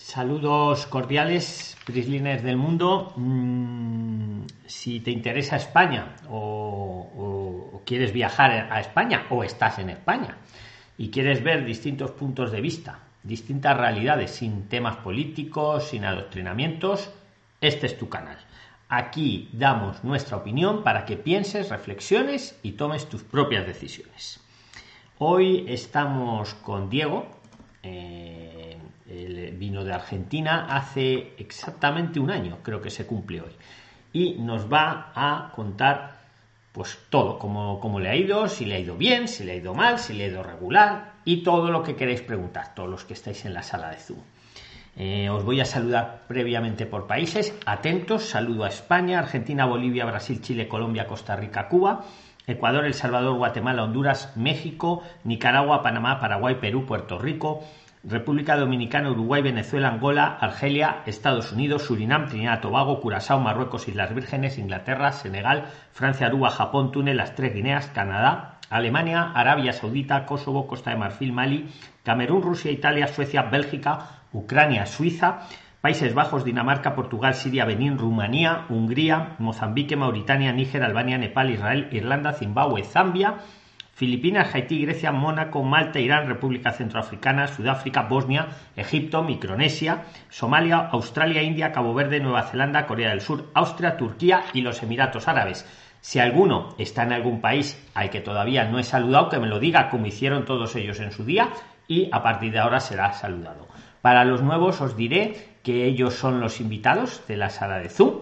Saludos cordiales, Prislines del mundo. Mm, si te interesa España o, quieres viajar a España o estás en España y quieres ver distintos puntos de vista, distintas realidades sin temas políticos, sin adoctrinamientos, este es tu canal. Aquí damos nuestra opinión para que pienses, reflexiones y tomes tus propias decisiones. Hoy estamos con Diego. eh, él vino de Argentina hace exactamente un año, creo que se cumple hoy. Y nos va a contar pues todo, cómo, cómo le ha ido, si le ha ido bien, si le ha ido mal, si le ha ido regular y todo lo que queréis preguntar, todos los que estáis en la sala de Zoom. Eh, os voy a saludar previamente por países. Atentos, saludo a España, Argentina, Bolivia, Brasil, Chile, Colombia, Costa Rica, Cuba, Ecuador, El Salvador, Guatemala, Honduras, México, Nicaragua, Panamá, Paraguay, Perú, Puerto Rico, República Dominicana, Uruguay, Venezuela, Angola, Argelia, Estados Unidos, Surinam, Trinidad, Tobago, Curazao, Marruecos, Islas Vírgenes, Inglaterra, Senegal, Francia, Aruba, Japón, Túnez, las tres Guineas, Canadá, Alemania, Arabia Saudita, Kosovo, Costa de Marfil, Mali, Camerún, Rusia, Italia, Suecia, Bélgica, Ucrania, Suiza, Países Bajos, Dinamarca, Portugal, Siria, Benín, Rumanía, Hungría, Mozambique, Mauritania, Níger, Albania, Nepal, Israel, Irlanda, Zimbabue, Zambia, Filipinas, Haití, Grecia, Mónaco, Malta, Irán, República Centroafricana, Sudáfrica, Bosnia, Egipto, Micronesia, Somalia, Australia, India, Cabo Verde, Nueva Zelanda, Corea del Sur, Austria, Turquía y los Emiratos Árabes. Si alguno está en algún país al que todavía no he saludado, que me lo diga como hicieron todos ellos en su día y a partir de ahora será saludado. Para los nuevos os diré que ellos son los invitados de la sala de Zoom.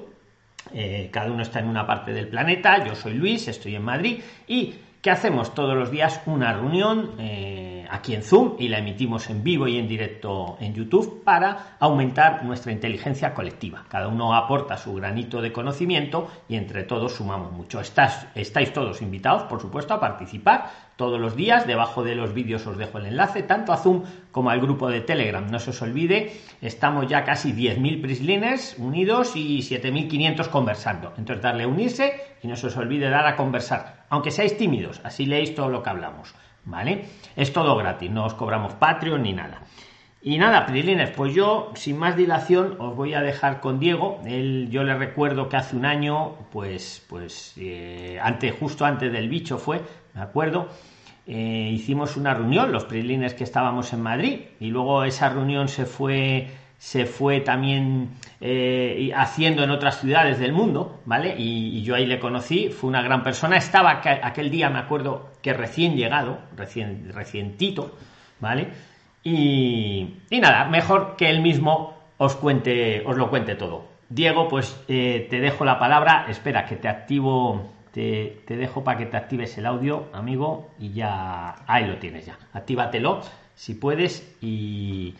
Eh, cada uno está en una parte del planeta. Yo soy Luis, estoy en Madrid y que hacemos todos los días una reunión eh, aquí en Zoom y la emitimos en vivo y en directo en YouTube para aumentar nuestra inteligencia colectiva. Cada uno aporta su granito de conocimiento y entre todos sumamos mucho. Estáis todos invitados, por supuesto, a participar todos los días. Debajo de los vídeos os dejo el enlace, tanto a Zoom como al grupo de Telegram. No se os olvide, estamos ya casi 10.000 prisliners unidos y 7.500 conversando. Entonces, darle a unirse y no se os olvide dar a conversar, aunque seáis tímidos, así leéis todo lo que hablamos. ¿Vale? Es todo gratis, no os cobramos Patreon ni nada. Y nada, Prislines, pues yo, sin más dilación, os voy a dejar con Diego. Él, yo le recuerdo que hace un año, pues, pues, eh, antes, justo antes del bicho fue, me acuerdo, eh, hicimos una reunión, los Prislines que estábamos en Madrid, y luego esa reunión se fue, se fue también eh, haciendo en otras ciudades del mundo, ¿vale? Y, yo ahí le conocí, fue una gran persona. Estaba aquel día, me acuerdo, que recién llegado, recién, recientito, ¿vale? Y, y, nada, mejor que él mismo os cuente, os lo cuente todo. Diego, pues eh, te dejo la palabra. Espera, que te activo, te, te dejo para que te actives el audio, amigo, y ya ahí lo tienes ya. Actívatelo si puedes y,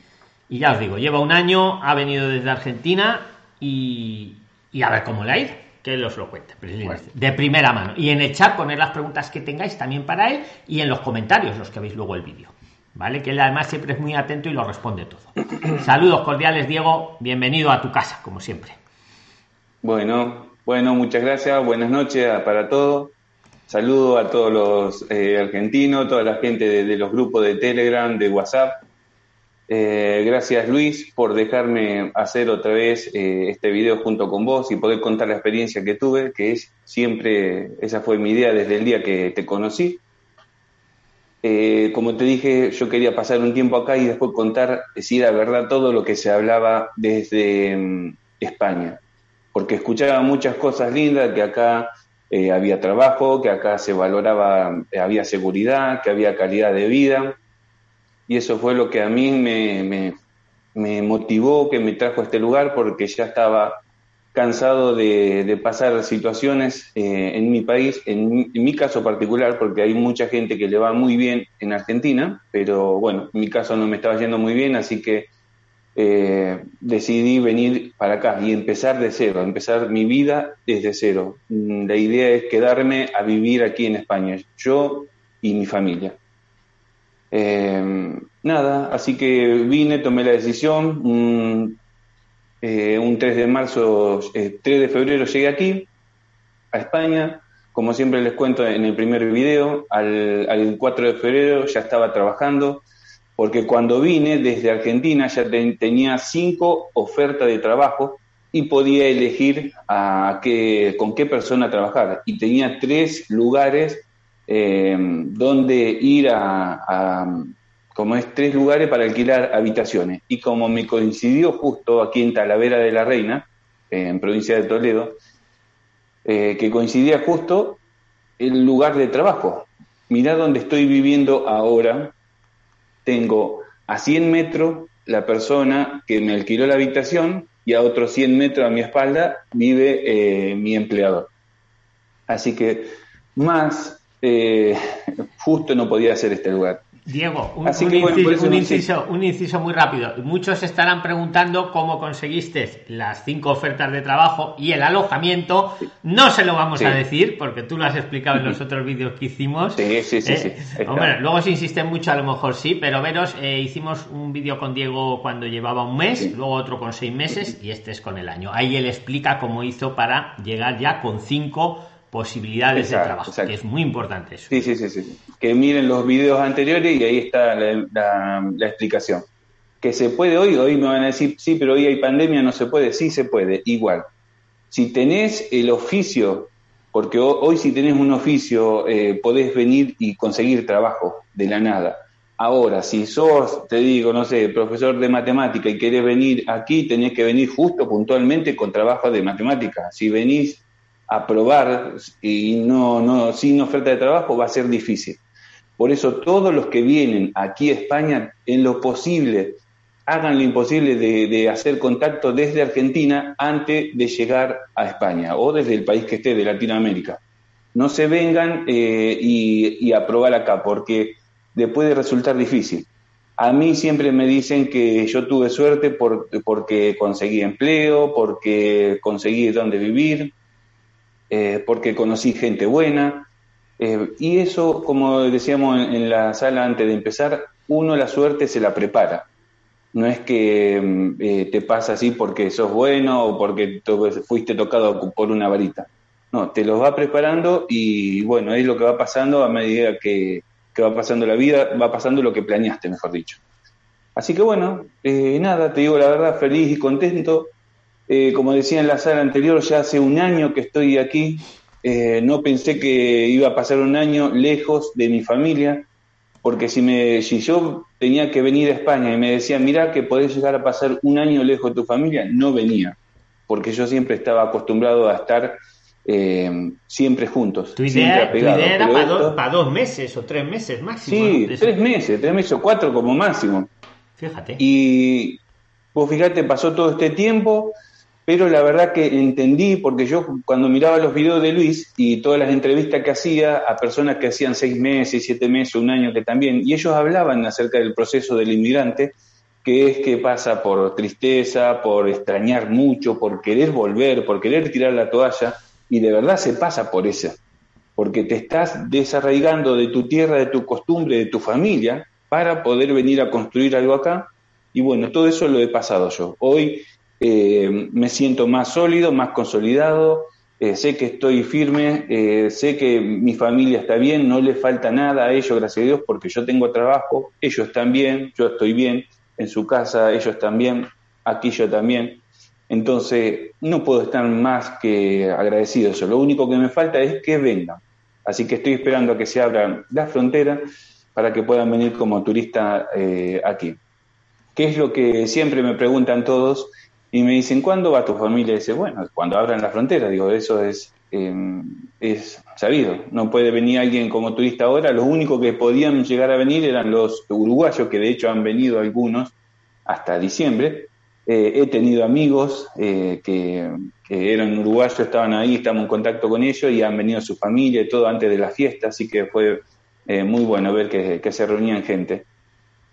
y ya os digo, lleva un año, ha venido desde Argentina y, y a ver cómo le ha ido que él os lo cuente. Bueno. de primera mano. Y en el chat poner las preguntas que tengáis también para él y en los comentarios los que veis luego el vídeo. Vale que él además siempre es muy atento y lo responde todo. Saludos cordiales Diego. Bienvenido a tu casa como siempre. Bueno bueno muchas gracias. Buenas noches para todos. Saludo a todos los eh, argentinos toda la gente de, de, los grupos de Telegram de WhatsApp eh, gracias Luis por dejarme hacer otra vez eh, este video junto con vos y poder contar la experiencia que tuve, que es siempre, esa fue mi idea desde el día que te conocí. Eh, como te dije, yo quería pasar un tiempo acá y después contar, decir la verdad, todo lo que se hablaba desde um, España, porque escuchaba muchas cosas lindas, que acá había trabajo, que acá se valoraba, había seguridad, que había calidad de vida y eso fue lo que a mí me, me, motivó, que me trajo a este lugar, porque ya estaba cansado de, pasar situaciones eh, en mi país, en, mi caso particular, porque hay mucha gente que le va muy bien en Argentina, pero bueno, en mi caso no me estaba yendo muy bien, así que eh, decidí venir para acá y empezar de cero, empezar mi vida desde cero. Mm, la idea es quedarme a vivir aquí en España, yo y mi familia. Eh, nada, así que vine, tomé la decisión, eh, un 3 de marzo, 3 eh, de febrero llegué aquí, a España. Como siempre les cuento en el primer video, al, 4 de febrero ya estaba trabajando, porque cuando vine desde Argentina ya tenía cinco ofertas de trabajo y podía elegir a qué, con qué persona trabajar. Y tenía tres lugares eh, donde ir a como es tres lugares para alquilar habitaciones. Y como me coincidió justo aquí en Talavera de la Reina, en provincia de Toledo, eh, que coincidía justo el lugar de trabajo. Mirá donde estoy viviendo ahora. Tengo a 100 metros la persona que me alquiló la habitación y a otros 100 metros a mi espalda vive eh, mi empleador. Así que más eh, justo no podía ser este lugar. Diego, un, inciso, un, inciso, muy rápido. Muchos estarán preguntando cómo conseguiste las cinco ofertas de trabajo y el alojamiento. No se lo vamos a decir porque tú lo has explicado en los otros vídeos que hicimos. Sí, sí, sí. ¿Eh? Hombre, luego se insiste mucho, a lo mejor sí, pero veros, eh, hicimos un vídeo con Diego cuando llevaba un mes, luego otro con seis meses y este es con el año. Ahí él explica cómo hizo para llegar ya con cinco posibilidades de trabajo, que es muy importante eso. Sí, sí, sí, sí. Que miren los videos anteriores y ahí está la, explicación. Que se puede hoy, hoy me van a decir, sí, pero hoy hay pandemia, no se puede, sí se puede, igual. Si tenés el oficio, porque hoy, si tenés un oficio, eh, podés venir y conseguir trabajo de la nada. Ahora, si sos, te digo, no sé, profesor de matemática y querés venir aquí, tenés que venir justo puntualmente con trabajo de matemática. Si venís aprobar y no, no, sin oferta de trabajo va a ser difícil. Por eso todos los que vienen aquí a España, en lo posible, hagan lo imposible de, hacer contacto desde Argentina antes de llegar a España o desde el país que esté de Latinoamérica. No se vengan eh, y, a probar acá porque le puede resultar difícil. A mí siempre me dicen que yo tuve suerte porque conseguí empleo, porque conseguí dónde vivir, eh, porque conocí gente buena. Eh, y eso, como decíamos en, la sala antes de empezar, uno la suerte se la prepara. No es que mm, eh, te pasa así porque sos bueno o porque fuiste tocado por una varita. No, te los va preparando y bueno, es lo que va pasando a medida que, que va pasando la vida, va pasando lo que planeaste, mejor dicho. Así que bueno, nada, te digo la verdad, feliz y contento. Eh, como decía en la sala anterior, ya hace un año que estoy aquí. Eh, no pensé que iba a pasar un año lejos de mi familia, porque si, me, si yo tenía que venir a España y me decían, mira que podés llegar a pasar un año lejos de tu familia, no venía, porque yo siempre estaba acostumbrado a estar eh, siempre juntos. Tu idea, era para, dos meses o tres meses máximo. Sí, tres meses, tres meses o cuatro como máximo. Fíjate. Y pues fíjate, pasó todo este tiempo, pero la verdad que entendí, porque yo cuando miraba los videos de Luis y todas las entrevistas que hacía a personas que hacían seis meses, siete meses, un año que también, y ellos hablaban acerca del proceso del inmigrante, que es que pasa por tristeza, por extrañar mucho, por querer volver, por querer tirar la toalla, y de verdad se pasa por eso, porque te estás desarraigando de tu tierra, de tu costumbre, de tu familia, para poder venir a construir algo acá. Y bueno, todo eso lo he pasado yo. Hoy eh, me siento más sólido, más consolidado, eh, sé que estoy firme, eh, sé que mi familia está bien, no le falta nada a ellos, gracias a Dios, porque yo tengo trabajo, ellos están bien, yo estoy bien, en su casa ellos están bien, aquí yo también. Entonces, no puedo estar más que agradecido eso. Lo único que me falta es que vengan. Así que estoy esperando a que se abran las fronteras para que puedan venir como turistas aquí. ¿Qué es lo que siempre me preguntan todos? Y me dicen, ¿cuándo va tu familia? Y dice, bueno, cuando abran la frontera. Digo, eso es, em, es sabido. No puede venir alguien como turista ahora. Los únicos que podían llegar a venir eran los uruguayos, que de hecho han venido algunos hasta diciembre. Eh, he tenido amigos eh, que, que eran uruguayos, estaban ahí, estamos en contacto con ellos y han venido su familia y todo antes de la fiesta, así que fue eh, muy bueno ver que, que, se reunían gente.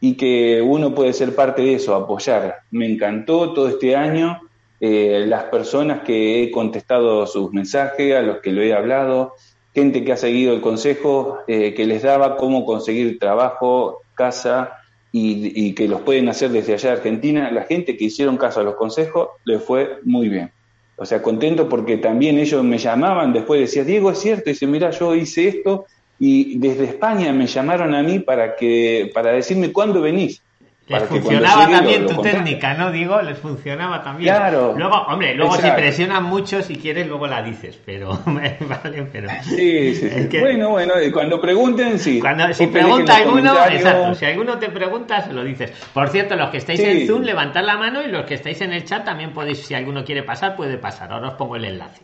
Y que uno puede ser parte de eso, apoyar. Me encantó todo este año, eh, las personas que he contestado sus mensajes, a los que lo he hablado, gente que ha seguido el consejo eh, que les daba cómo conseguir trabajo, casa y, y, que los pueden hacer desde allá de Argentina. La gente que hicieron caso a los consejos le fue muy bien. O sea, contento porque también ellos me llamaban, después decía, Diego, es cierto, y dice, mira, yo hice esto y desde España me llamaron a mí para que para decirme cuándo venís. Les funcionaba también tu técnica, ¿no? Digo, les funcionaba también. Claro. Luego, hombre, luego si presionan mucho, si quieres, luego la dices, pero vale, pero. Sí, sí, sí. Bueno, bueno, cuando pregunten, sí. Cuando, si pregunta alguno, exacto, si alguno te pregunta, se lo dices. Por cierto, los que estáis en Zoom, levantad la mano y los que estáis en el chat también podéis, si alguno quiere pasar, puede pasar. Ahora os pongo el enlace.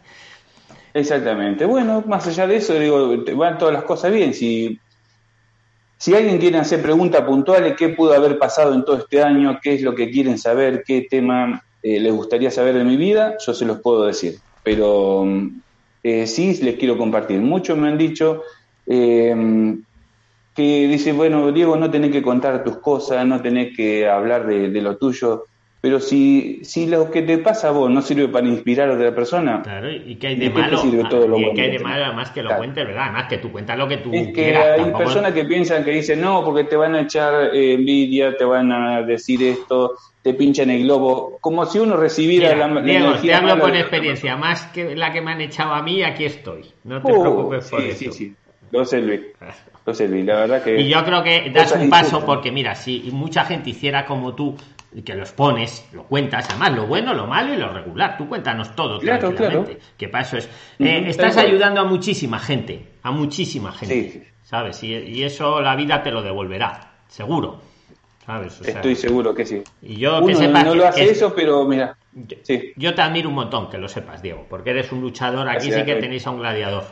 Exactamente. Bueno, más allá de eso, digo, van todas las cosas bien. Si, si alguien quiere hacer preguntas puntuales, qué pudo haber pasado en todo este año, qué es lo que quieren saber, qué tema eh, les gustaría saber de mi vida, yo se los puedo decir. Pero eh, sí les quiero compartir. Muchos me han dicho eh, que dice, bueno, Diego, no tenés que contar tus cosas, no tenés que hablar de lo tuyo. Pero si, si lo que te pasa a vos no sirve para inspirar a otra persona. Claro, y que hay de malo. Sirve todo lo y que hay de malo, además que lo claro. cuentes, ¿verdad? Además que tú cuentas lo que tú es que quieras. Hay tampoco... personas que piensan que dicen, no, porque te van a echar eh, envidia, te van a decir esto, te pinchan el globo. Como si uno recibiera Mira, la, la Diego, energía te hablo de- experiencia. Más que la que me han echado a mí, aquí estoy. No te Uh, preocupes por sí, eso. sí, sí. Lo sé, Luis. Lo sé, Luis. La verdad que. Y yo creo que das un paso porque, mira, si mucha gente hiciera como tú, y que los pones, lo cuentas, además lo bueno, lo malo y lo regular. Tú cuéntanos todo, Claro, tranquilamente. claro. Que para eso es. Eh, estás ayudando a muchísima gente, a muchísima gente. Sí. ¿Sabes? Y, y eso la vida te lo devolverá, seguro. ¿Sabes? O sea, Estoy seguro que sí. Y yo que Uno sepas no que- lo hace que- eso, pero mira. yo, Sí. yo te admiro un montón, que lo sepas, Diego, porque eres un luchador. Aquí Gracias, sí que tenéis a un gladiador,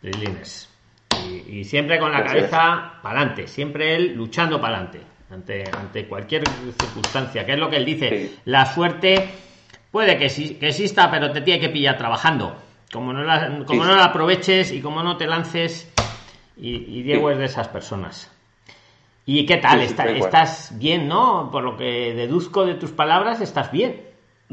Prislines. Y, y siempre con la Gracias. cabeza para adelante, siempre él luchando para adelante, ante, ante cualquier circunstancia, que es lo que él dice. Sí. La suerte puede que, sí- que exista, pero te tiene que pillar trabajando. Como no la, como Sí, no la aproveches y como no te lances, y, y Diego Sí. es de esas personas. ¿Y qué tal? Está-. ¿Estás bien, no? Por lo que deduzco de tus palabras, estás bien.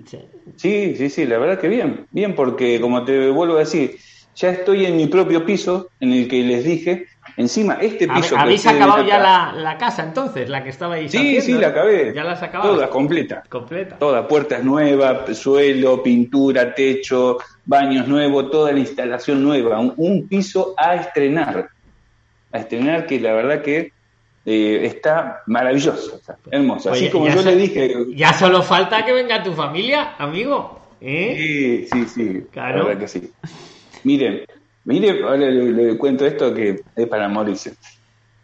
Sí. Sí, sí, sí, la verdad que bien. Bien, porque como te vuelvo a decir, ya estoy en mi propio piso, en el que les dije, encima, este piso ¿Habéis acabado ya la, la casa entonces? La que estabais Sí, haciendo, sí, la acabé. ¿Ya la has acabado? Toda, completa. Completa. Toda, puertas nuevas, suelo, pintura, techo, baños nuevos, toda la instalación nueva. Un, un piso a estrenar. A estrenar que la verdad que eh, está maravilloso, está hermoso. Así Oye, como yo so- le dije... Ya solo falta que venga tu familia, amigo. ¿Eh? Sí, sí, sí, Claro. la verdad que sí. Miren, miren, ahora le, cuento esto que es para Mauricio.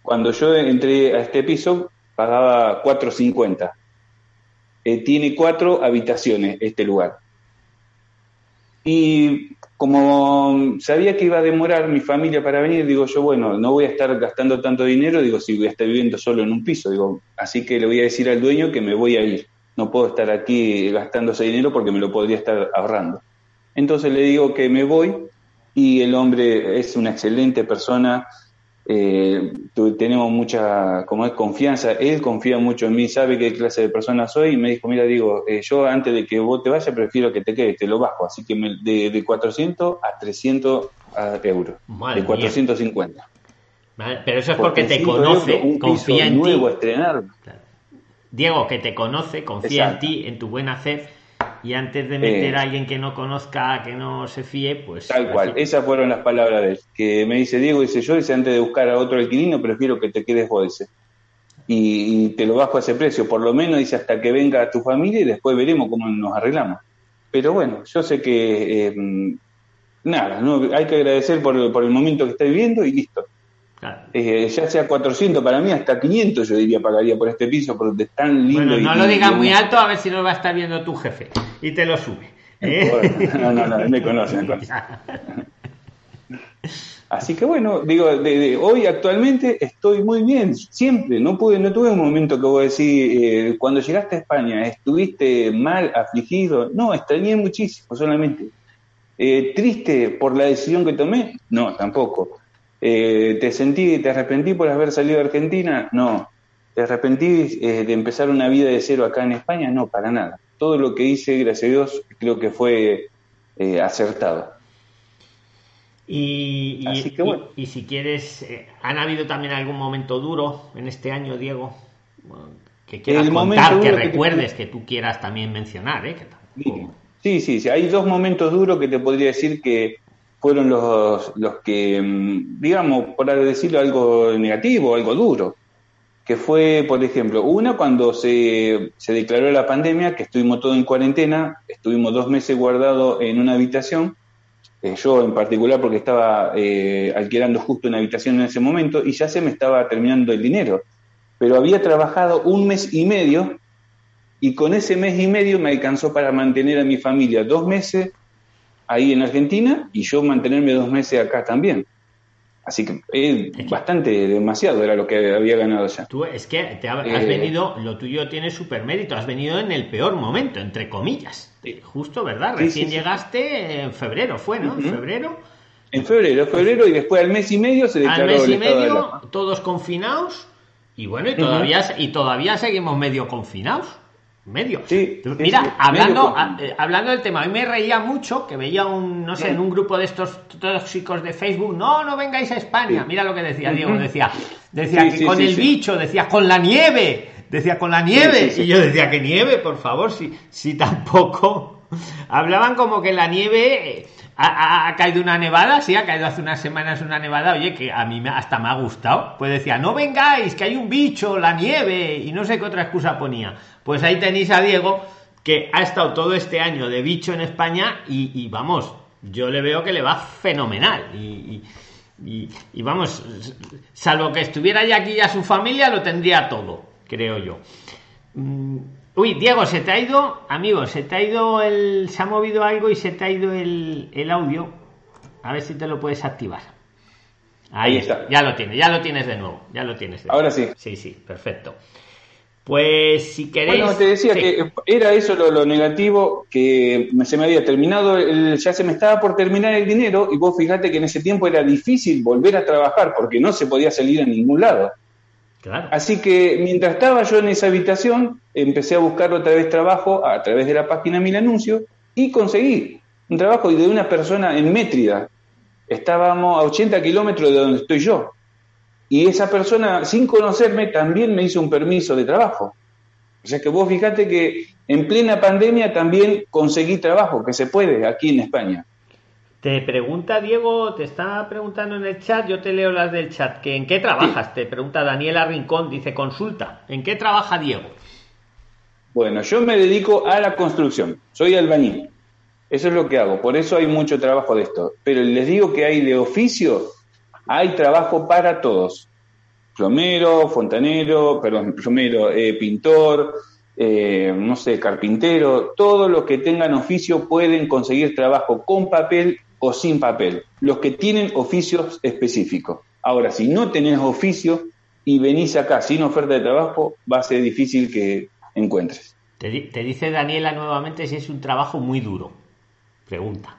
Cuando yo entré a este piso, pagaba 4.50. Eh, tiene cuatro habitaciones este lugar. Y como sabía que iba a demorar mi familia para venir, digo yo, bueno, no voy a estar gastando tanto dinero, digo, si voy a estar viviendo solo en un piso, digo, así que le voy a decir al dueño que me voy a ir. No puedo estar aquí gastando ese dinero porque me lo podría estar ahorrando. Entonces le digo que me voy y el hombre es una excelente persona, eh, tenemos mucha, como es, confianza, él confía mucho en mí, sabe qué clase de persona soy y me dijo, mira, digo, eh, yo antes de que vos te vayas prefiero que te quedes, te lo bajo, así que me- de, de 400 a 300 a- euros, Madre de 450. Vale, Pero eso es porque, te conoce, un piso confía en nuevo ti. estrenar. Diego, que te conoce, confía Exacto. en ti, en tu buen hacer. Y antes de meter Eh. a alguien que no conozca, que no se fíe, pues. Tal cual, así. esas fueron las palabras de él. Que me dice Diego, dice yo, dice antes de buscar a otro alquilino, prefiero que te quedes vos, dice. Y, y te lo bajo a ese precio, por lo menos dice hasta que venga tu familia y después veremos cómo nos arreglamos. Pero bueno, yo sé que eh, nada, no, hay que agradecer por, por el momento que está viviendo y listo. Claro. Eh, ya sea 400 para mí, hasta 500 yo diría pagaría por este piso, porque es tan lindo. Bueno, y- no lo digas muy alto, a ver si no va a estar viendo tu jefe. Y te lo sube. ¿eh? No, no, no, me conoce, me conoce. Así que bueno, digo, de, de- hoy actualmente estoy muy bien, siempre, no pude, no tuve un momento que vos decís, eh, cuando llegaste a España, estuviste mal, afligido, no, extrañé muchísimo solamente. Eh, ¿Triste por la decisión que tomé? No, tampoco. Eh, ¿Te sentí, te arrepentí por haber salido de Argentina? No. ¿Te arrepentí eh, de empezar una vida de cero acá en España? No, para nada. Todo lo que hice, gracias a Dios, creo que fue acertado. Y, y, si quieres, ¿han habido también algún momento duro en este año, Diego? que quieras contar, que recuerdes, que, tú quieras también mencionar, ¿eh? Sí, sí, sí, hay dos momentos duros que te podría decir que fueron los, los que, mm, digamos, por decirlo algo negativo, algo duro, que fue, por ejemplo, una cuando se, se declaró la pandemia, que estuvimos todos en cuarentena, estuvimos dos meses guardados en una habitación, eh, yo en particular porque estaba eh, alquilando justo una habitación en ese momento y ya se me estaba terminando el dinero, pero había trabajado un mes y medio y con ese mes y medio me alcanzó para mantener a mi familia dos meses ahí en Argentina y yo mantenerme dos meses acá también. Así que es, bastante, demasiado era lo que había ganado ya. Tú es que te has eh, venido, lo tuyo tiene super mérito, has venido en el peor momento, entre comillas. Justo, ¿verdad? Recién llegaste en febrero, fue, ¿no? En febrero. En febrero, febrero y después al mes y medio se declaró Al mes y medio, todos confinados y bueno, y todavía, y todavía seguimos medio confinados medio. Mira, hablando, eh, hablando del tema, a mí me reía mucho que veía un, no sé, en un grupo de estos tóxicos de Facebook, no, no vengáis a España. Mira lo que decía Diego, decía, decía que con el bicho, decía con la nieve, decía con la nieve. Y yo decía que nieve, por favor, si, si tampoco. Hablaban como que la nieve ha, caído una nevada, sí, ha caído hace unas semanas una nevada, oye, que a mí hasta me ha gustado. Pues decía, no vengáis, que hay un bicho, la nieve, y no sé qué otra excusa ponía. Pues ahí tenéis a Diego, que ha estado todo este año de bicho en España, y, vamos, yo le veo que le va fenomenal. Y, vamos, salvo que estuviera ya aquí ya su familia, lo tendría todo, creo yo. Mm, Uy, Diego, se te ha ido, amigo, se te ha ido el. Se ha movido algo y se te ha ido el, audio. A ver si te lo puedes activar. Ahí, está. Ya lo tienes, ya lo tienes de nuevo. Ya lo tienes. Ahora sí. Sí, sí, perfecto. Pues si queréis. Bueno, te decía que era eso lo, negativo, que se me había terminado, ya se me estaba por terminar el dinero, y vos fijate que en ese tiempo era difícil volver a trabajar porque no se podía salir a ningún lado. Así que mientras estaba yo en esa habitación, empecé a buscar otra vez trabajo a través de la página Mil Anuncios y conseguí un trabajo de una persona en Métrida. Estábamos a 80 kilómetros de donde estoy yo. Y esa persona, sin conocerme, también me hizo un permiso de trabajo. O sea que vos fíjate que en plena pandemia también conseguí trabajo, que se puede aquí en España. Te pregunta Diego, te está preguntando en el chat, yo te leo las del chat, que en qué trabajas, te pregunta Daniela Rincón, dice consulta, ¿en qué trabaja Diego? Bueno, yo me dedico a la construcción, soy albañil, eso es lo que hago, por eso hay mucho trabajo de esto, pero les digo que hay de oficio, hay trabajo para todos, plomero, fontanero, perdón, plomero, eh, pintor, eh, no sé, carpintero, todos los que tengan oficio pueden conseguir trabajo con papel o sin papel, los que tienen oficios específicos. Ahora, si no tenés oficio y venís acá sin oferta de trabajo, va a ser difícil que encuentres. Te, dice Daniela nuevamente si es un trabajo muy duro. Pregunta.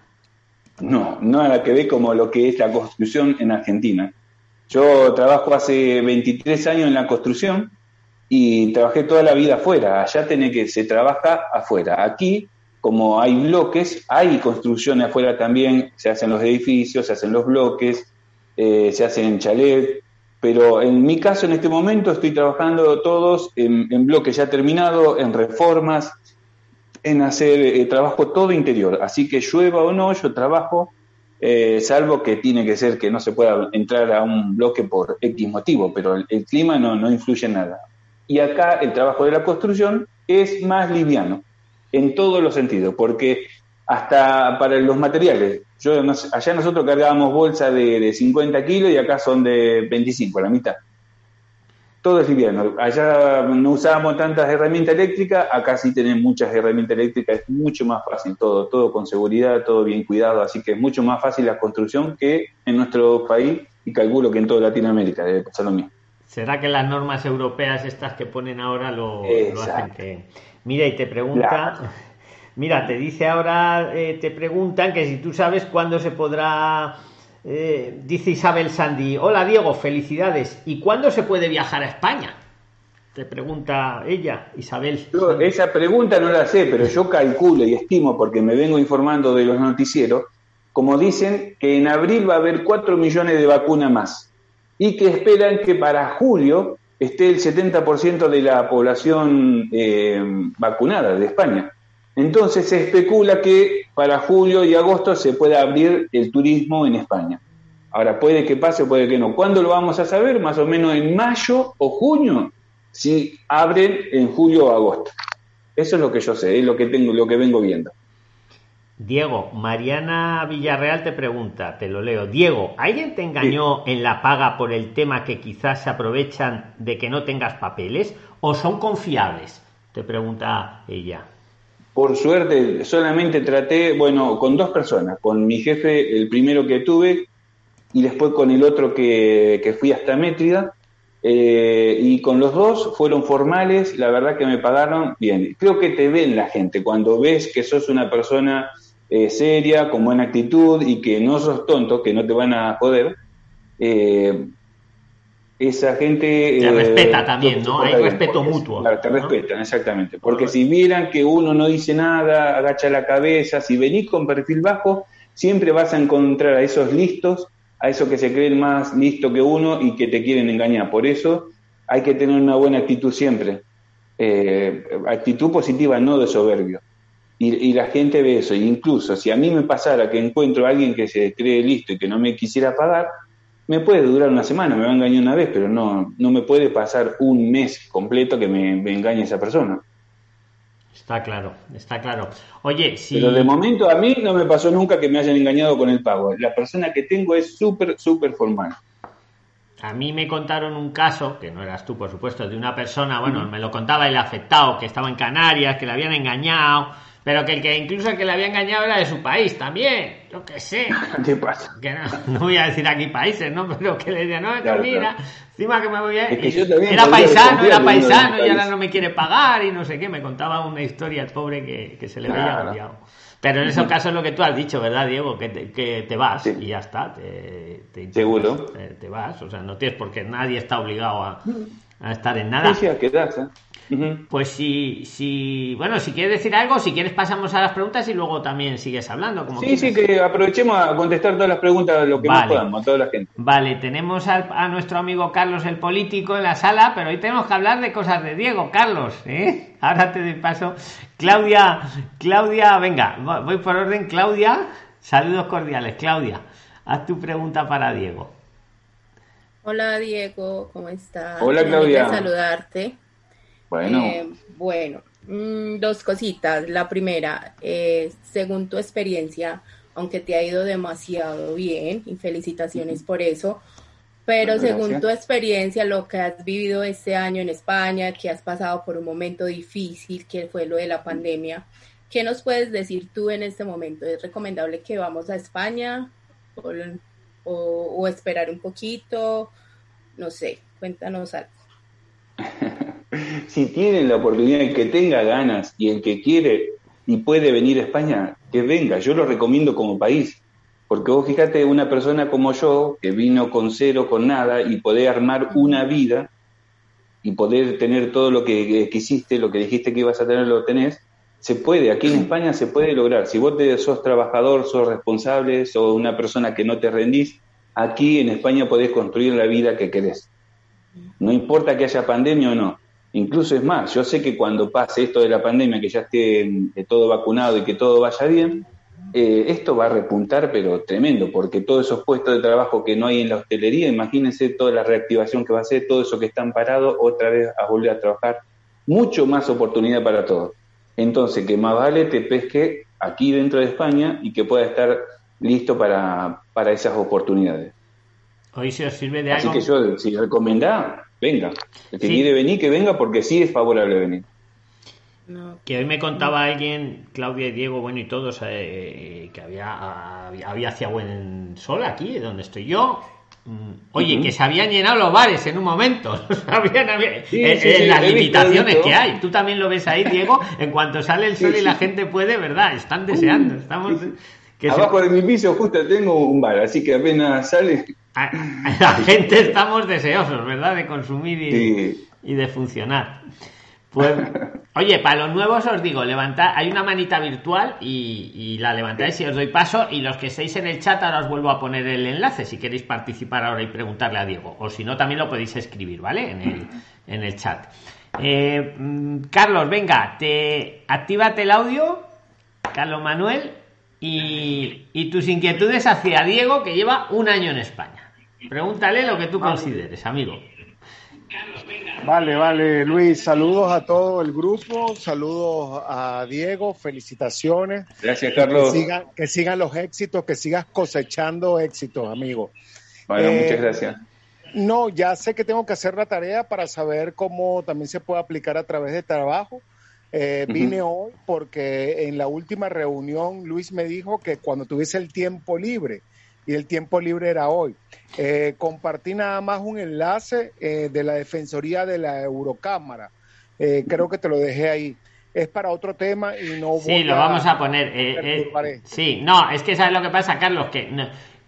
No, no nada que ver como lo que es la construcción en Argentina. Yo trabajo hace 23 años en la construcción y trabajé toda la vida afuera. Allá tiene que se trabaja afuera. Aquí como hay bloques, hay construcciones afuera también, se hacen los edificios, se hacen los bloques, eh, se hacen chalet, pero en mi caso en este momento estoy trabajando todos en, bloques ya terminados, en reformas, en hacer eh, trabajo todo interior, así que llueva o no, yo trabajo, eh, salvo que tiene que ser que no se pueda entrar a un bloque por X motivo, pero el, clima no, no influye en nada. Y acá el trabajo de la construcción es más liviano en todos los sentidos, porque hasta para los materiales, yo allá nosotros cargábamos bolsas de, 50 kilos y acá son de 25, la mitad. Todo es liviano. Allá no usábamos tantas herramientas eléctricas, acá sí tenemos muchas herramientas eléctricas, es mucho más fácil todo, todo con seguridad, todo bien cuidado, así que es mucho más fácil la construcción que en nuestro país y calculo que en toda Latinoamérica debe pasar lo mismo. ¿Será que las normas europeas estas que ponen ahora lo, lo hacen que... Mira, y te pregunta, Mira, te dice ahora, eh, te preguntan que si tú sabes cuándo se podrá. Eh, dice Isabel Sandy, hola Diego, felicidades. ¿Y cuándo se puede viajar a España? Te pregunta ella, Isabel. esa pregunta no la sé, pero yo calculo y estimo, porque me vengo informando de los noticieros, como dicen, que en abril va a haber 4 millones de vacunas más y que esperan que para julio esté el 70% de la población eh, vacunada de España. Entonces se especula que para julio y agosto se pueda abrir el turismo en España. Ahora, puede que pase, puede que no. ¿Cuándo lo vamos a saber? Más o menos en mayo o junio, si abren en julio o agosto. Eso es lo que yo sé, es lo que tengo, lo que vengo viendo. Diego, Mariana Villarreal te pregunta, te lo leo. Diego, ¿alguien te engañó en la paga por el tema que quizás se aprovechan de que no tengas papeles o son confiables? Te pregunta ella. Por suerte, solamente traté, bueno, con dos personas, con mi jefe, el primero que tuve, y después con el otro que, que fui hasta Métrida, eh, y con los dos fueron formales, la verdad que me pagaron bien. Creo que te ven la gente cuando ves que sos una persona eh, seria, con buena actitud y que no sos tonto, que no te van a joder, eh, esa gente... Te respeta también, ¿no? Hay respeto mutuo. Claro, te respetan, exactamente. Porque si vieran que uno no dice nada, agacha la cabeza, si venís con perfil bajo, siempre vas a encontrar a esos listos, a esos que se creen más listos que uno y que te quieren engañar. Por eso hay que tener una buena actitud siempre. Eh, actitud positiva, no de soberbio. Y, la gente ve eso. incluso si a mí me pasara que encuentro a alguien que se cree listo y que no me quisiera pagar, me puede durar una semana, me va a engañar una vez, pero no, no me puede pasar un mes completo que me, engañe esa persona. Está claro, está claro. Oye, si... Pero de momento a mí no me pasó nunca que me hayan engañado con el pago. La persona que tengo es súper, súper formal. A mí me contaron un caso, que no eras tú, por supuesto, de una persona, bueno, me lo contaba el afectado, que estaba en Canarias, que le habían engañado, pero que el que incluso el que le había engañado era de su país también, yo qué sé. ¿Qué pasa? Que no, voy a decir aquí países, ¿no? Pero que le decía, no, mira, encima que me voy a... era paisano, era paisano y ahora no me quiere pagar y no sé qué. Me contaba una historia pobre que, que se le había engañado. Pero en ese caso es lo que tú has dicho, ¿verdad, Diego? Que te, que te vas y ya está. Te, te Seguro. Te, vas, o sea, no tienes porque nadie está obligado a, a estar en nada. Sí, sí, a quedarse. Pues si, si, bueno, si quieres decir algo, si quieres pasamos a las preguntas y luego también sigues hablando. Como sí, sí, que aprovechemos a contestar todas las preguntas lo que más podamos, a toda la gente. Vale, tenemos a, nuestro amigo Carlos el político en la sala, pero hoy tenemos que hablar de cosas de Diego, Carlos, ¿eh? Ahora te doy paso. Claudia, Claudia, venga, voy por orden. Claudia, saludos cordiales. Claudia, haz tu pregunta para Diego. Hola Diego, ¿cómo estás? Hola Claudia. saludarte. Bueno. Eh, bueno, mm, dos cositas. La primera, eh, según tu experiencia, aunque te ha ido demasiado bien, y felicitaciones por eso, pero según tu experiencia, lo que has vivido este año en España, que has pasado por un momento difícil, que fue lo de la pandemia, ¿qué nos puedes decir tú en este momento? ¿Es recomendable que vamos a España o, o esperar un poquito? No sé, cuéntanos algo. si tienen la oportunidad, el que tenga ganas y el que quiere y puede venir a España, que venga. Yo lo recomiendo como país. Porque vos fíjate, una persona como yo, que vino con cero, con nada, y poder armar una vida y poder tener todo lo que quisiste, lo que dijiste que ibas a tener, lo tenés, se puede. Aquí en España se puede lograr. Si vos te, sos trabajador, sos responsable, sos una persona que no te rendís, aquí en España podés construir la vida que querés. No importa que haya pandemia o no. Incluso es más, yo sé que cuando pase esto de la pandemia, que ya esté eh, todo vacunado y que todo vaya bien, eh, esto va a repuntar, pero tremendo, porque todos esos puestos de trabajo que no hay en la hostelería, imagínense toda la reactivación que va a ser, todo eso que están parados, otra vez a volver a trabajar, mucho más oportunidad para todos. Entonces, que más vale te pesque aquí dentro de España y que pueda estar listo para, para esas oportunidades. Hoy se os sirve de algo. Así que yo, si recomendá, venga. El que quiere venir, que venga porque sí es favorable venir. Que hoy me contaba alguien, Claudia y Diego, bueno, y todos, eh, que había, había, hacía buen sol aquí, donde estoy yo, Mm, oye, que se habían llenado los bares en un momento. en, las limitaciones que hay. Tú también lo ves ahí, Diego. En cuanto sale el sol y la gente puede, ¿verdad? Están deseando. Estamos. Abajo de mi piso justo tengo un bar, así que apenas sale. La gente estamos deseosos, ¿verdad? De consumir y de funcionar. Pues, oye, para los nuevos os digo, levantad, hay una manita virtual y, la levantáis y os doy paso. Y los que estéis en el chat, ahora os vuelvo a poner el enlace si queréis participar ahora y preguntarle a Diego. O si no, también lo podéis escribir, ¿vale? En el, en el chat. Eh, mm, Carlos, venga, te actívate el audio, Carlos Manuel, y, y tus inquietudes hacia Diego, que lleva un año en España. Pregúntale lo que tú consideres, amigo. Vale, vale, Luis, saludos a todo el grupo, saludos a Diego, felicitaciones. Gracias, Carlos. Que sigan, los éxitos, que sigas cosechando éxitos, amigo. Bueno, muchas eh, gracias. No, ya sé que tengo que hacer la tarea para saber cómo también se puede aplicar a través de trabajo. Eh, vine hoy porque en la última reunión Luis me dijo que cuando tuviese el tiempo libre, y el tiempo libre era hoy. Eh, compartí nada más un enlace eh, de la Defensoría de la Eurocámara. Eh, creo que te lo dejé ahí. Es para otro tema y no voy Sí, lo vamos a poner. sí, no, es que sabes lo que pasa, Carlos, que,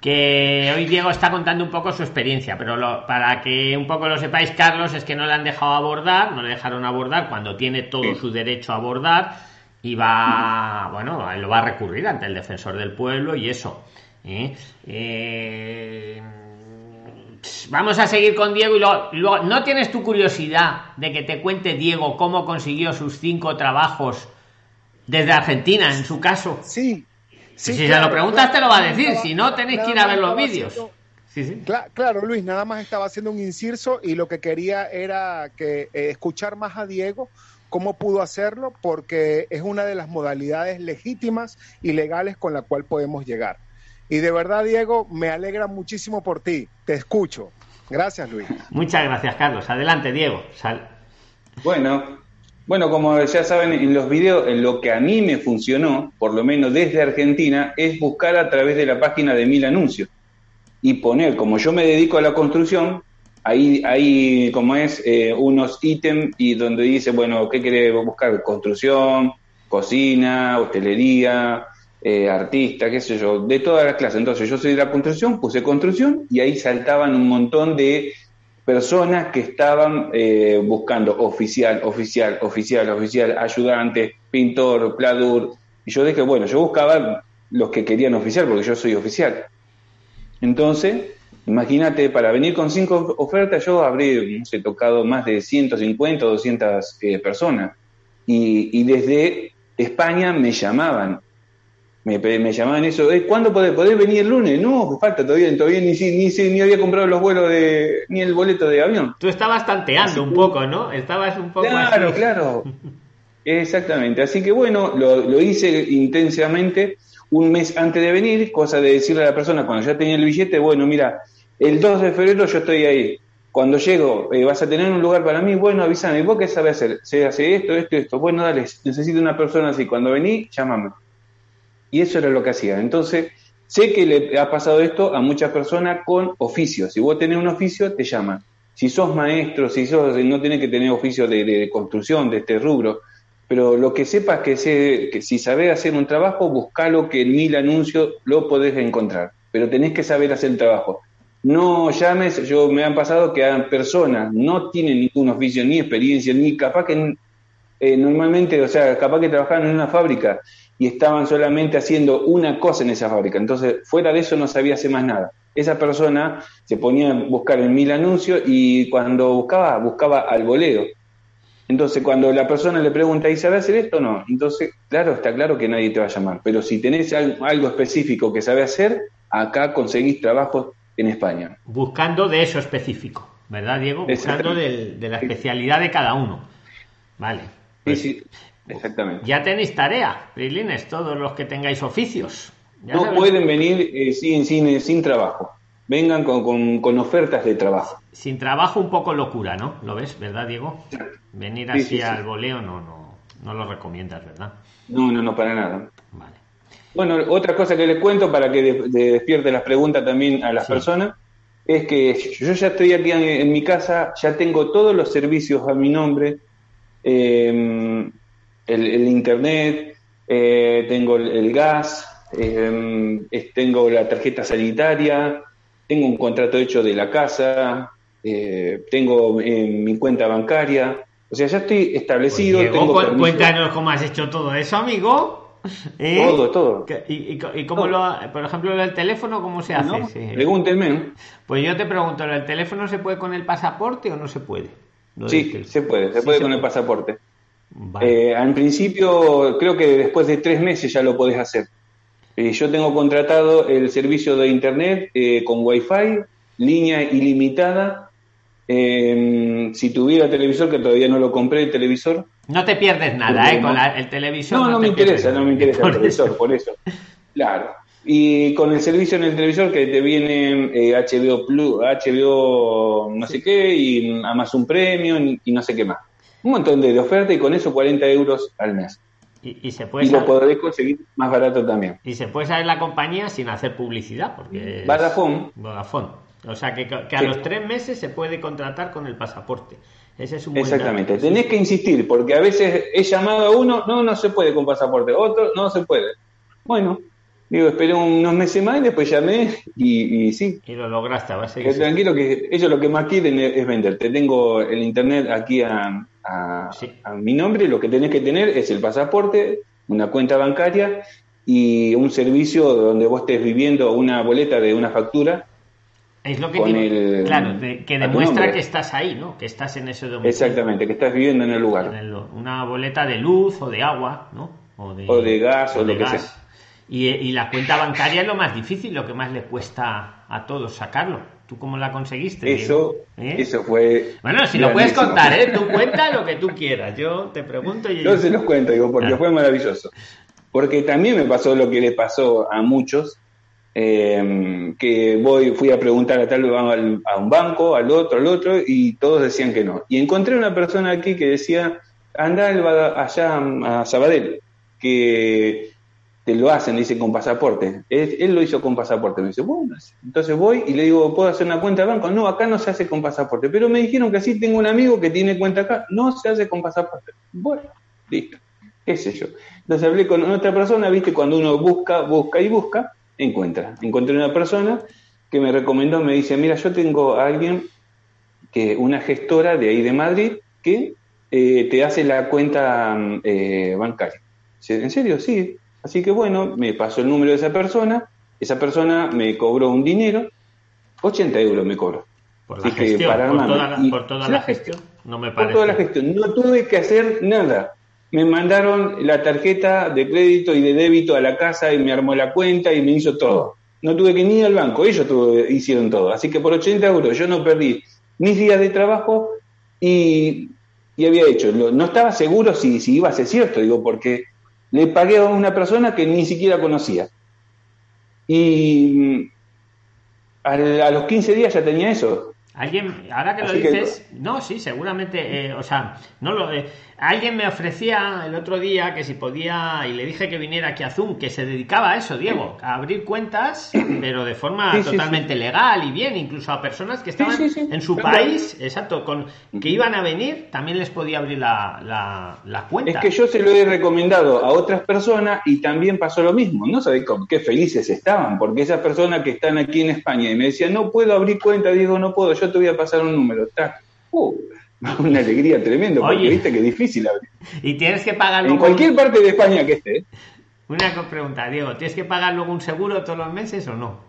que hoy Diego está contando un poco su experiencia, pero para que un poco lo sepáis, Carlos, es que no le han dejado abordar, no le dejaron abordar cuando tiene todo su derecho a abordar y va, bueno, lo va a recurrir ante el defensor del pueblo y eso. ¿Eh? Eh, vamos a seguir con Diego y luego, ¿no tienes tu curiosidad de que te cuente Diego cómo consiguió sus cinco trabajos desde Argentina, en su caso? Sí. si se lo preguntas te lo va a decir, si no tenéis que ir a ver los vídeos. Claro, Luis, nada más estaba haciendo un inciso y lo que quería era que eh, escuchar más a Diego cómo pudo hacerlo, porque es una de las modalidades legítimas y legales con la cual podemos llegar. Y de verdad, Diego, me alegra muchísimo por ti. Te escucho. Gracias, Luis. Muchas gracias, Carlos. Adelante, Diego. Sal. Bueno, bueno, como ya saben en los videos, en lo que a mí me funcionó, por lo menos desde Argentina, es buscar a través de la página de Mil Anuncios y poner, como yo me dedico a la construcción, ahí hay como es eh, unos ítems y donde dice, bueno, ¿qué quiere buscar? Construcción, cocina, hostelería, eh, artista, qué sé yo, de todas las clases. Entonces yo soy de la construcción, puse construcción y ahí saltaban un montón de personas que estaban eh, buscando oficial, oficial, oficial, oficial, ayudante, pintor, pladur. Y yo dije, bueno, yo buscaba los que querían oficial, porque yo soy oficial. Entonces, imagínate, para venir con cinco ofertas, yo habría, no sé, tocado más de 150 o 200 eh, personas. Y desde España me llamaban me, me llamaban eso, eh, ¿cuándo podés, podés, venir el lunes? No, falta todavía, todavía ni, ni, ni había comprado los vuelos de, ni el boleto de avión. Tú estabas tanteando un poco, ¿no? Estabas un poco Claro, claro. Exactamente. Así que bueno, lo, lo, hice intensamente un mes antes de venir, cosa de decirle a la persona cuando ya tenía el billete, bueno, mira, el 2 de febrero yo estoy ahí. Cuando llego, eh, vas a tener un lugar para mí, bueno, avísame, ¿vos qué sabes hacer? Se hace esto, esto, esto. Bueno, dale, necesito una persona así. Cuando vení, llámame. Y eso era lo que hacía. Entonces, sé que le ha pasado esto a muchas personas con oficios. Si vos tenés un oficio, te llaman. Si sos maestro, si sos, no tenés que tener oficio de, construcción, de este rubro, pero lo que sepas que, sé, que si sabés hacer un trabajo, buscalo que en mil anuncios lo podés encontrar, pero tenés que saber hacer el trabajo. No llames, yo me han pasado que personas no tienen ningún oficio, ni experiencia, ni capaz que eh, normalmente, o sea, capaz que trabajan en una fábrica y estaban solamente haciendo una cosa en esa fábrica. Entonces, fuera de eso no sabía hacer más nada. Esa persona se ponía a buscar en mil anuncios y cuando buscaba, buscaba al voleo. Entonces, cuando la persona le pregunta, ¿y sabe hacer esto o no? Entonces, claro, está claro que nadie te va a llamar. Pero si tenés algo específico que sabe hacer, acá conseguís trabajos en España. Buscando de eso específico, ¿verdad, Diego? Buscando de, la especialidad de cada uno. Vale. sí, sí. Exactamente. Ya tenéis tarea, Prilines, todos los que tengáis oficios. no pueden venir eh, sin, sin, sin, trabajo. Vengan con, con, ofertas de trabajo. Sin trabajo un poco locura, ¿no? ¿Lo ves, verdad, Diego? Venir así al voleo no, no, no lo recomiendas, ¿verdad? No, no, no, para nada. Vale. Bueno, otra cosa que les cuento para que despierte las preguntas también a las personas. es que yo ya estoy aquí en, mi casa, ya tengo todos los servicios a mi nombre, em, el, internet, eh, tengo el, gas, em, tengo la tarjeta sanitaria, tengo un contrato hecho de la casa, eh, tengo en mi cuenta bancaria, o sea, ya estoy establecido. Pues cuéntanos cómo has hecho todo eso, amigo. ¿Eh? Todo, todo. ¿Y, y, cómo lo, por ejemplo, el teléfono, cómo se hace? Pregúntenme. Pues yo te pregunto, ¿el teléfono se puede con el pasaporte o no se puede? sí, se puede, se puede con el pasaporte. Eh, al principio, creo que después de tres meses ya lo podés hacer. Eh, yo tengo contratado el servicio de internet con wifi, línea ilimitada. si tuviera televisor, que todavía no lo compré, el televisor, no te pierdes nada, ¿eh? Con el televisor. No, no, me interesa, no me interesa el televisor, por eso. Claro. Y con el servicio en el televisor que te viene HBO eh, Plus, HBO no sé qué, y Amazon Premium y no sé qué más. Un montón de, ofertas y con eso 40 euros al mes. Y, se puede y lo podré conseguir más barato también. Y se puede saber la compañía sin hacer publicidad, porque... Vodafone. Vodafone. O sea que, que a los tres meses se puede contratar con el pasaporte. Ese es un Exactamente, tenés que insistir, porque a veces he llamado a uno, no, no se puede con pasaporte, otro, no se puede. Bueno, digo, esperé unos meses más y después llamé y, sí. Y lo lograste, va a Que tranquilo, que ellos lo que más quieren es, vender. Te tengo el internet aquí a, a, a mi nombre, lo que tenés que tener es el pasaporte, una cuenta bancaria y un servicio donde vos estés viviendo una boleta de una factura es lo que claro, que demuestra que estás ahí, ¿no? Que estás en ese domicilio. Exactamente, que estás viviendo en el lugar. una boleta de luz o de agua, ¿no? O de, gas o, lo que sea. Y, la cuenta bancaria es lo más difícil, lo que más le cuesta a todos sacarlo. ¿Tú cómo la conseguiste? Eso, ¿Eh? eso fue. Bueno, si lo puedes contar, ¿eh? Tú cuenta lo que tú quieras. Yo te pregunto y. Yo se los cuento, digo, porque ah. fue maravilloso. Porque también me pasó lo que le pasó a muchos, eh, que voy, fui a preguntar a tal a un banco, al otro, al otro, y todos decían que no. Y encontré una persona aquí que decía, anda allá a Sabadell, que te lo hacen, dice, con pasaporte. Él, lo hizo con pasaporte. Me dice, bueno, entonces voy y le digo, ¿puedo hacer una cuenta de banco? No, acá no se hace con pasaporte. Pero me dijeron que así tengo un amigo que tiene cuenta acá. No se hace con pasaporte. Bueno, listo. ¿Qué sé yo? Entonces hablé con otra persona, viste, cuando uno busca, busca y busca, encuentra. Encontré una persona que me recomendó, me dice, mira, yo tengo a alguien, que una gestora de ahí de Madrid, que eh, te hace la cuenta eh, bancaria. ¿En serio? Sí. Así que bueno, me pasó el número de esa persona, esa persona me cobró un dinero, 80 euros me cobró. Por la gestión, por, toda la, gestión, no me parece. Por toda la gestión, no tuve que hacer nada me mandaron la tarjeta de crédito y de débito a la casa y me armó la cuenta y me hizo todo. No tuve que ni ir al banco, ellos hicieron todo. Así que por 80 euros yo no perdí mis días de trabajo y, había hecho. No estaba seguro si, si iba a ser cierto, digo, porque le pagué a una persona que ni siquiera conocía. Y a, a los 15 días ya tenía eso. Alguien, ahora que lo dices, no, sí, seguramente, eh, o sea, no lo de. Alguien me ofrecía el otro día que si podía, y le dije que viniera aquí a Zoom, que se dedicaba a eso, Diego, a abrir cuentas, pero de forma totalmente legal y bien, incluso a personas que estaban en su país, exacto, con que iban a venir, también les podía abrir la, la, cuenta. Es que yo se lo he recomendado a otras personas y también pasó lo mismo, no sabéis qué felices estaban, porque esas personas que están aquí en España y me decían, no puedo abrir cuenta, Diego, no puedo, yo te voy a pasar un número, está. Uh, una alegría tremenda, porque viste que es difícil abrir. Y tienes que pagar En cualquier parte de España que esté. Una pregunta, Diego, ¿tienes que pagar luego un seguro todos los meses o no?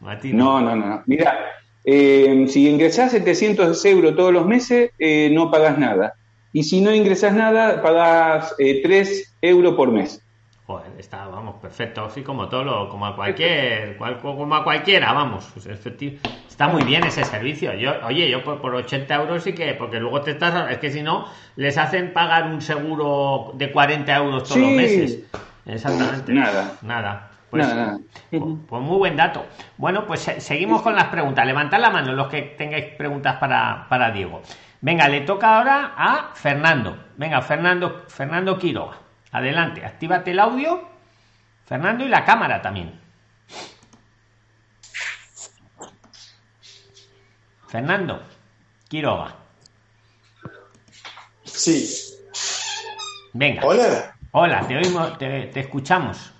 no? no, no, Mira, eh, si ingresás 700 euros todos los meses, eh, no pagas nada. Y si no ingresas nada, pagas eh, 3 euros por mes. Joder, está, vamos, perfecto, así como todo, como a cualquier, como a cualquiera, vamos, está muy bien ese servicio. Yo, oye, yo por, 80 euros sí que, porque luego te estás, es que si no, les hacen pagar un seguro de 40 euros todos los meses. Exactamente. Nada. Nada. Pues, nada, pues, pues, muy buen dato. Bueno, pues seguimos con las preguntas. Levantad la mano los que tengáis preguntas para, para Diego. Venga, le toca ahora a Fernando. Venga, Fernando, Fernando Quiroga. Adelante, actívate el audio, Fernando, y la cámara también. Fernando Quiroga. Sí. Venga. Hola. Hola, te oímos, te, escuchamos.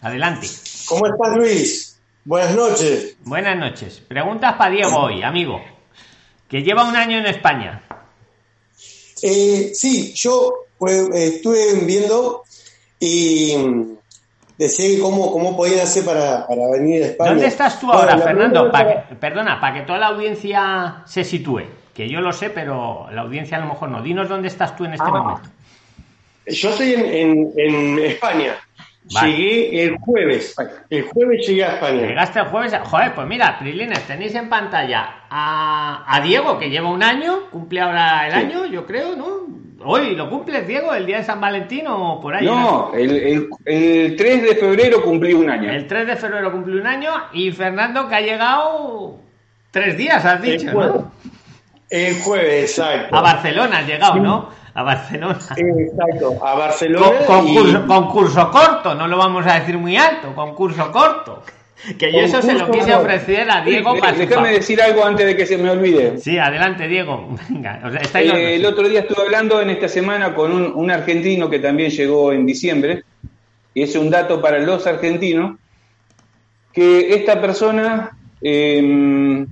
Adelante. ¿Cómo estás, Luis? Buenas noches. Buenas noches. Preguntas para Diego hoy, amigo, que lleva un año en España. Eh, sí, yo pues, estuve viendo y decía cómo, cómo podían hacer para, venir a España. ¿Dónde estás tú ahora, Fernando? perdona, para que toda la audiencia se sitúe. Que yo lo sé, pero la audiencia a lo mejor no. Dinos dónde estás tú en este ah. momento. Yo estoy en, España. Llegué el jueves. El jueves llegué a España. Llegaste el jueves. Joder, pues mira, Prilines, tenéis en pantalla a, Diego, que lleva un año, cumple ahora el año, yo creo, ¿no? Hoy lo cumples, Diego, el día de San Valentín o por ahí. No, el, el, 3 de febrero cumplí un año. El 3 de febrero cumplí un año y Fernando que ha llegado tres días, has dicho, el ¿no? El jueves, exacto. A Barcelona has llegado, ¿no? a Barcelona. Exacto, a Barcelona. concurso, corto, no lo vamos a decir muy alto, concurso corto. Que yo eso se lo quise ofrecer a Diego para Déjame decir algo antes de que se me olvide. Sí, adelante, Diego. Venga, eh, el otro día estuve hablando en esta semana con un, argentino que también llegó en diciembre, y es un dato para los argentinos, que esta persona em,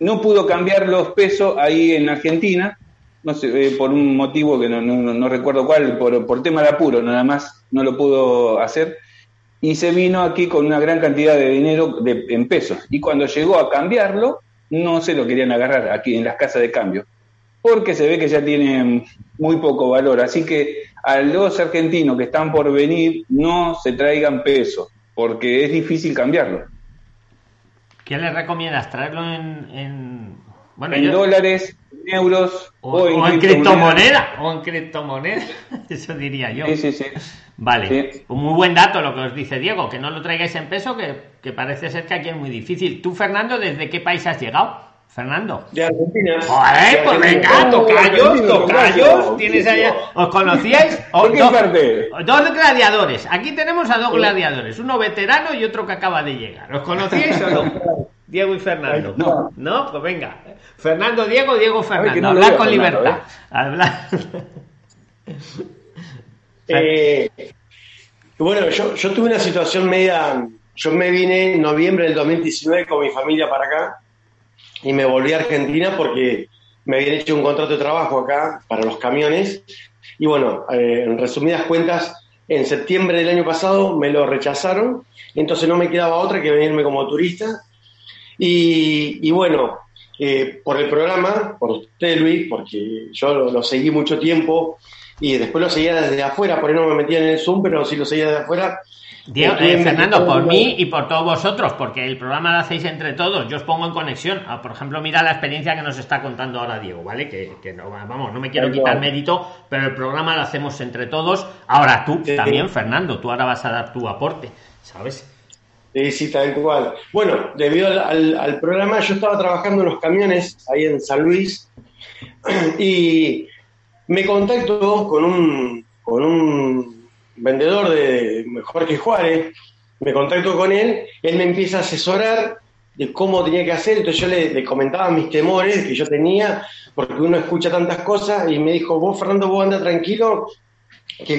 no pudo cambiar los pesos ahí en Argentina no sé, eh, por un motivo que no, recuerdo cuál, por, tema de apuro, nada más no lo pudo hacer, y se vino aquí con una gran cantidad de dinero en pesos. Y cuando llegó a cambiarlo, no se lo querían agarrar aquí en las casas de cambio, porque se ve que ya tiene muy poco valor. Así que a los argentinos que están por venir, no se traigan pesos, porque es difícil cambiarlo. ¿Qué les recomiendas? ¿Traerlo en dólares, en euros o, en, criptomoneda. O en criptomoneda, eso diría yo. Sí, sí, sí. Vale, un muy buen dato lo que os dice Diego, que no lo traigáis en peso, que, parece ser que aquí es muy difícil. Tú, Fernando, ¿desde qué país has llegado? Fernando. De Argentina. Joder, pues venga, tocayos, tocayos. Tienes allá. ¿Os conocíais? ¿Por qué dos, dos gladiadores. Aquí tenemos a dos gladiadores, uno veterano y otro que acaba de llegar. ¿Os conocíais o no? Diego y Fernando. No, no, pues venga. Fernando, Diego, Diego, Fernando. Hablar con libertad. Hablar. Eh, bueno, yo, yo tuve una situación media. Yo me vine en noviembre del 2019 con mi familia para acá y me volví a Argentina porque me habían hecho un contrato de trabajo acá para los camiones. Y bueno, eh, en resumidas cuentas, en septiembre del año pasado me lo rechazaron, entonces no me quedaba otra que venirme como turista y, bueno, eh, por el programa, por usted Luis, porque yo lo, seguí mucho tiempo y después lo seguía desde afuera, por ahí no me metía en el Zoom, pero sí lo seguía desde afuera. Diego, eh, Fernando, por mí y por todos vosotros, porque el programa lo hacéis entre todos, yo os pongo en conexión. Ah, por ejemplo, mira la experiencia que nos está contando ahora Diego, ¿vale? Que, no, vamos, no me quiero quitar mérito, pero el programa lo hacemos entre todos. Ahora tú también, Fernando, tú ahora vas a dar tu aporte, ¿sabes? Sí, sí, tal cual. Bueno, debido al, programa, yo estaba trabajando en los camiones ahí en San Luis y me contacto con un, con un vendedor de Jorge Juárez, me contacto con él, él me empieza a asesorar de cómo tenía que hacer, entonces yo le, le, comentaba mis temores que yo tenía, porque uno escucha tantas cosas, y me dijo, vos Fernando, vos anda tranquilo,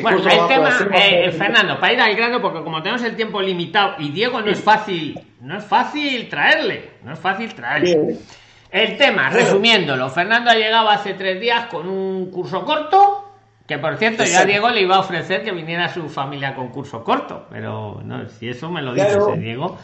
bueno, el tema, eh, Fernando, para ir al grano, porque como tenemos el tiempo limitado y Diego no es fácil, no es fácil traerle, no es fácil traerle. El tema, resumiéndolo, Fernando ha llegado hace tres días con un curso corto, que por cierto ya Diego le iba a ofrecer que viniera a su familia con curso corto, pero no, si eso me lo dice Diego.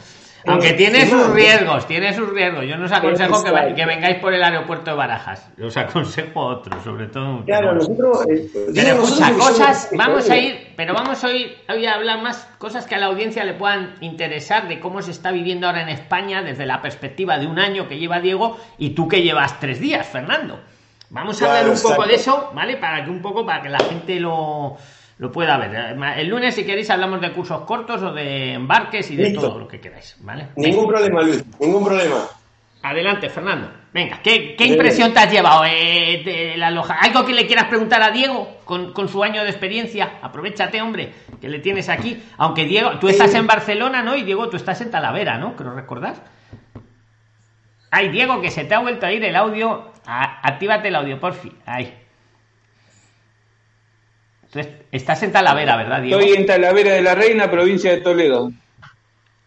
Aunque tiene sus riesgos, tiene sus riesgos. Yo no os aconsejo que, vengáis por el aeropuerto de Barajas. Os aconsejo otro, sobre todo. Claro, nosotros. Eh, pero escucha, cosas. Vamos a ir, pero vamos a ir a hablar más cosas que a la audiencia le puedan interesar de cómo se está viviendo ahora en España desde la perspectiva de un año que lleva Diego y tú que llevas tres días, Fernando. Vamos a hablar un poco de eso, ¿vale? Para que un poco, para que la gente lo lo pueda ver. El lunes, si queréis, hablamos de cursos cortos o de embarques y de todo lo que queráis. ¿vale? Ningún problema, Luis, ningún problema. Adelante, Fernando. Venga, ¿qué, qué impresión te has llevado eh, de la loja? ¿Algo que le quieras preguntar a Diego con, con, su año de experiencia? Aprovechate, hombre, que le tienes aquí. Aunque Diego, tú estás en Barcelona, ¿no? Y Diego, tú estás en Talavera, ¿no? Creo recordar. Ay, Diego, que se te ha vuelto a ir el audio. actívate el audio, por fin. Ahí. Estás en Talavera, ¿verdad, Diego? Estoy en Talavera de la Reina, provincia de Toledo.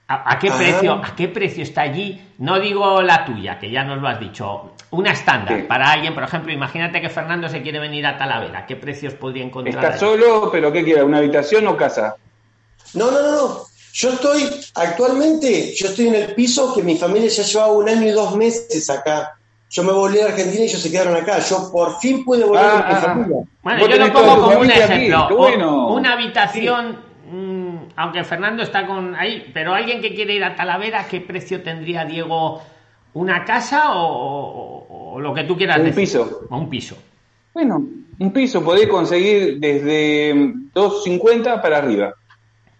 ¿A, qué precio? ¿A qué precio está allí? No digo la tuya, que ya nos lo has dicho. Una estándar para alguien, por ejemplo, imagínate que Fernando se quiere venir a Talavera. ¿Qué precios podría encontrar? ¿Está solo, pero qué quiere? ¿Una habitación o casa? No, no, no, Yo estoy, actualmente, yo estoy en el piso que mi familia ya llevaba un año y dos meses acá. Yo me volví a Argentina y ellos se quedaron acá. Yo por fin pude volver a mi ah, ah, ah. familia. Bueno, yo lo pongo como un ejemplo. Una habitación aunque Fernando está con ahí, pero alguien que quiere ir a Talavera, ¿qué precio tendría Diego? ¿Una casa o, lo que tú quieras un piso. O un piso. Bueno, un piso podéis conseguir desde 2.50 para arriba.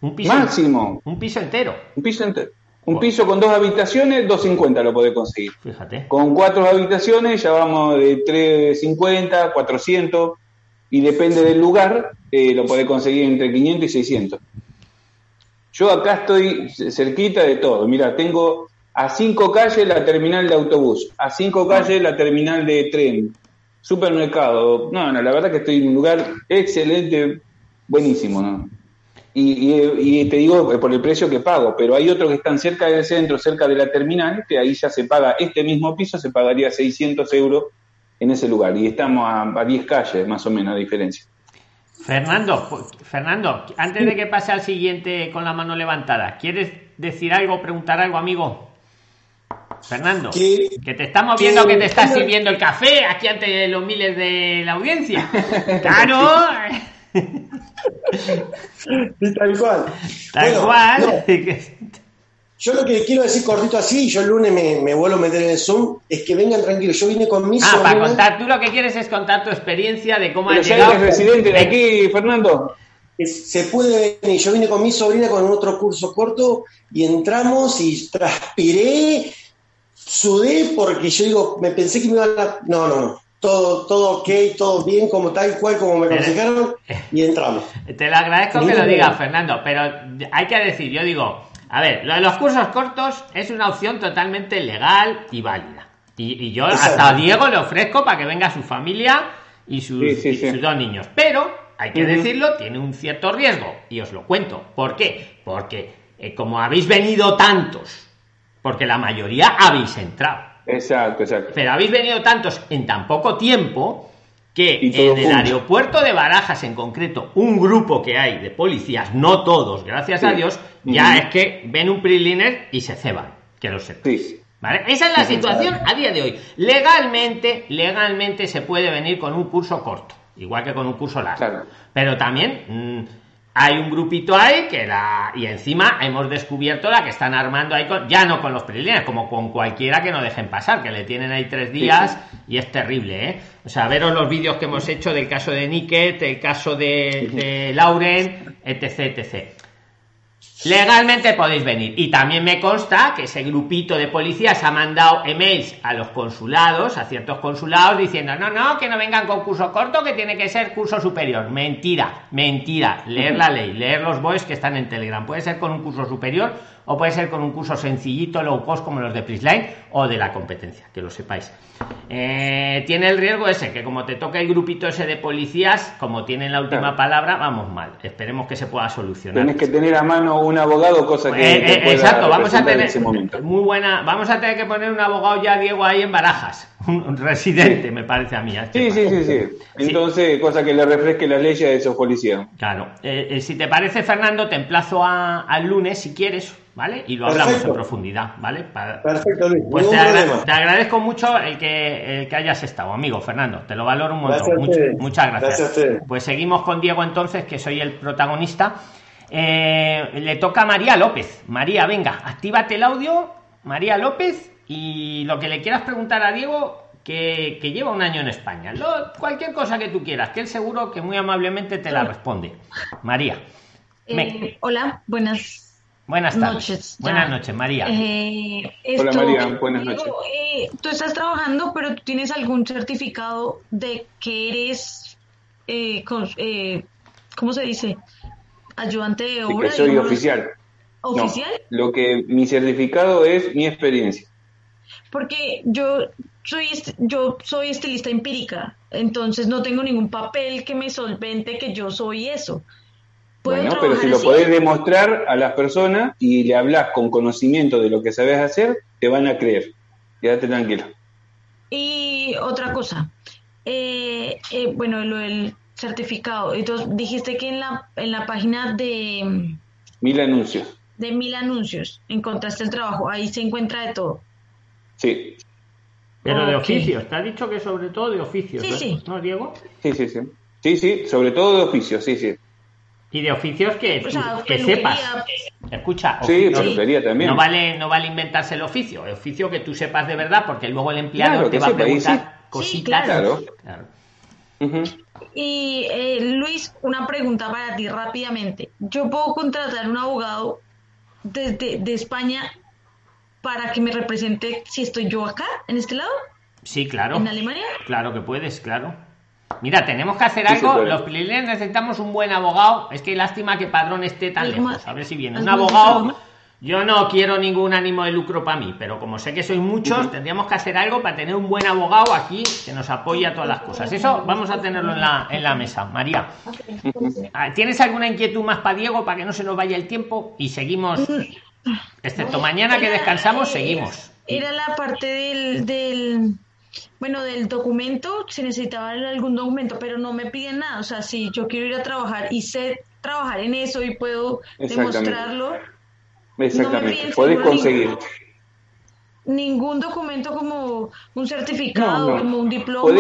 Un piso. Máximo. Un piso entero. Un piso entero. Un piso con dos habitaciones, 250 lo podés conseguir. Fíjate. Con cuatro habitaciones ya vamos de 350, 400 y depende del lugar, eh, lo podés conseguir entre 500 y 600. Yo acá estoy cerquita de todo. Mira, tengo a cinco calles la terminal de autobús, a cinco calles la terminal de tren, supermercado. No, no, la verdad que estoy en un lugar excelente, buenísimo, ¿no? Y, te digo por el precio que pago, pero hay otros que están cerca del centro, cerca de la terminal, que ahí ya se paga este mismo piso, se pagaría 600 euros en ese lugar. Y estamos a, a 10 calles, más o menos, a diferencia. Fernando, pues, Fernando, antes de que pase al siguiente con la mano levantada, ¿quieres decir algo, preguntar algo, amigo? Fernando, que te estamos viendo que te estás sirviendo el café aquí ante los miles de la audiencia. Claro. tal cual. Tal cual. Yo lo que quiero decir cortito así, yo el lunes me, vuelvo a meter en el Zoom, es que vengan tranquilos. Yo vine con mi Ah, para contar, tú lo que quieres es contar tu experiencia de cómo has llegado. Eres residente de aquí, Fernando. Se puede venir. Yo vine con mi sobrina con otro curso corto y entramos y transpiré, sudé porque yo digo, me pensé que me iban a. No, no, no. Todo, todo ok, todo bien, como tal cual, como me aconsejaron, y entramos. Te lo agradezco que lo digas, Fernando, pero hay que decir, yo digo, a ver, lo de los cursos cortos es una opción totalmente legal y válida. Y, yo hasta a Diego le ofrezco para que venga su familia y sus, dos niños. Pero, hay que decirlo, tiene un cierto riesgo. Y os lo cuento. ¿Por qué? Porque eh, como habéis venido tantos, porque la mayoría habéis entrado. Exacto, exacto. Pero habéis venido tantos en tan poco tiempo que en el aeropuerto de Barajas en concreto, un grupo que hay de policías, no todos, gracias a Dios, ya es que ven un PRILINER y se ceban, que lo sepáis. ¿Vale? Esa es la situación a día de hoy. Legalmente, legalmente se puede venir con un curso corto, igual que con un curso largo. Pero también mm, hay un grupito ahí que la y encima hemos descubierto la que están armando ahí con, ya no con los preliminares como con cualquiera que no dejen pasar que le tienen ahí tres días y es terrible eh o sea veros los vídeos que hemos hecho del caso de Niket el caso de, de Lauren etc etc Legalmente podéis venir. Y también me consta que ese grupito de policías ha mandado emails a los consulados, a ciertos consulados, diciendo, no, no, que no vengan con curso corto, que tiene que ser curso superior. Mentira, mentira. Leer la ley, leer los boys que están en Telegram. Puede ser con un curso superior o puede ser con un curso sencillito, low cost, como los de Prisline o de la competencia, que lo sepáis. Eh, tiene el riesgo ese, que como te toca el grupito ese de policías, como tienen la última palabra, vamos mal. Esperemos que se pueda solucionar. Tienes que tener a mano un abogado, cosa que. Eh, eh, exacto, vamos a tener. Muy buena. Vamos a tener que poner un abogado ya, Diego, ahí en barajas. Un residente, me parece a mí. Sí, sí, sí, sí, Entonces, cosa que le refresque la ley de esos policías. Claro. si te parece, Fernando, te emplazo al lunes si quieres ¿vale? Y lo hablamos en profundidad, ¿vale? Perfecto, Luis. Pues te, agradezco mucho el que, el que hayas estado, amigo Fernando. Te lo valoro un montón. muchas gracias. pues seguimos con Diego entonces, que soy el protagonista. Eh, le toca a María López. María, venga, actívate el audio, María López, y lo que le quieras preguntar a Diego, que, lleva un año en España. cualquier cosa que tú quieras, que él seguro que muy amablemente te la responde. María. Eh, hola, buenas Buenas noches. Buenas noches, María. Eh, Hola, María. Buenas noches. Eh, tú estás trabajando, pero tú tienes algún certificado de que eres, eh, ¿cómo se dice? Ayudante de obra. que soy oficial. ¿Oficial? lo que mi certificado es mi experiencia. porque yo soy, yo soy estilista empírica, entonces no tengo ningún papel que me solvente que yo soy eso. Bueno, pero si lo podés demostrar a las personas y le hablas con conocimiento de lo que sabes hacer, te van a creer. Quédate tranquilo. Y otra cosa, eh, eh, bueno, lo del certificado. Entonces, dijiste que en la, en la página de... Mil anuncios. De mil anuncios, encontraste el trabajo, ahí se encuentra de todo. Sí. Pero de oficios, te ha dicho que sobre todo de oficios, sí, sí. ¿no, Diego? Sí, sí, sí. Sí, sí, sobre todo de oficios, sí, sí. Y de oficios que, que sepas. Escucha, sí, también. No vale, no vale inventarse el oficio, el oficio que tú sepas de verdad, porque luego el empleado te va a preguntar cositas. claro. Y eh, Luis, una pregunta para ti rápidamente. ¿Yo puedo contratar un abogado desde de España para que me represente si estoy yo acá, en este lado? Sí, claro. ¿En Alemania? Claro que puedes, claro. Mira, tenemos que hacer algo. Los prilines necesitamos un buen abogado. Es que lástima que Padrón esté tan lejos. A ver si viene. Un abogado. Yo no quiero ningún ánimo de lucro para mí, pero como sé que sois muchos, tendríamos que hacer algo para tener un buen abogado aquí que nos apoye a todas las cosas. Eso vamos a tenerlo en la, en la mesa. María, ah, ¿tienes alguna inquietud más para Diego para que no se nos vaya el tiempo? Y seguimos, excepto mañana que descansamos, seguimos. Era la parte del, del bueno, del documento, se necesitaba algún documento, pero no me piden nada. O sea, si yo quiero ir a trabajar y sé trabajar en eso y puedo demostrarlo. Exactamente, puedes conseguir. Ningún, documento como un certificado, como un diploma.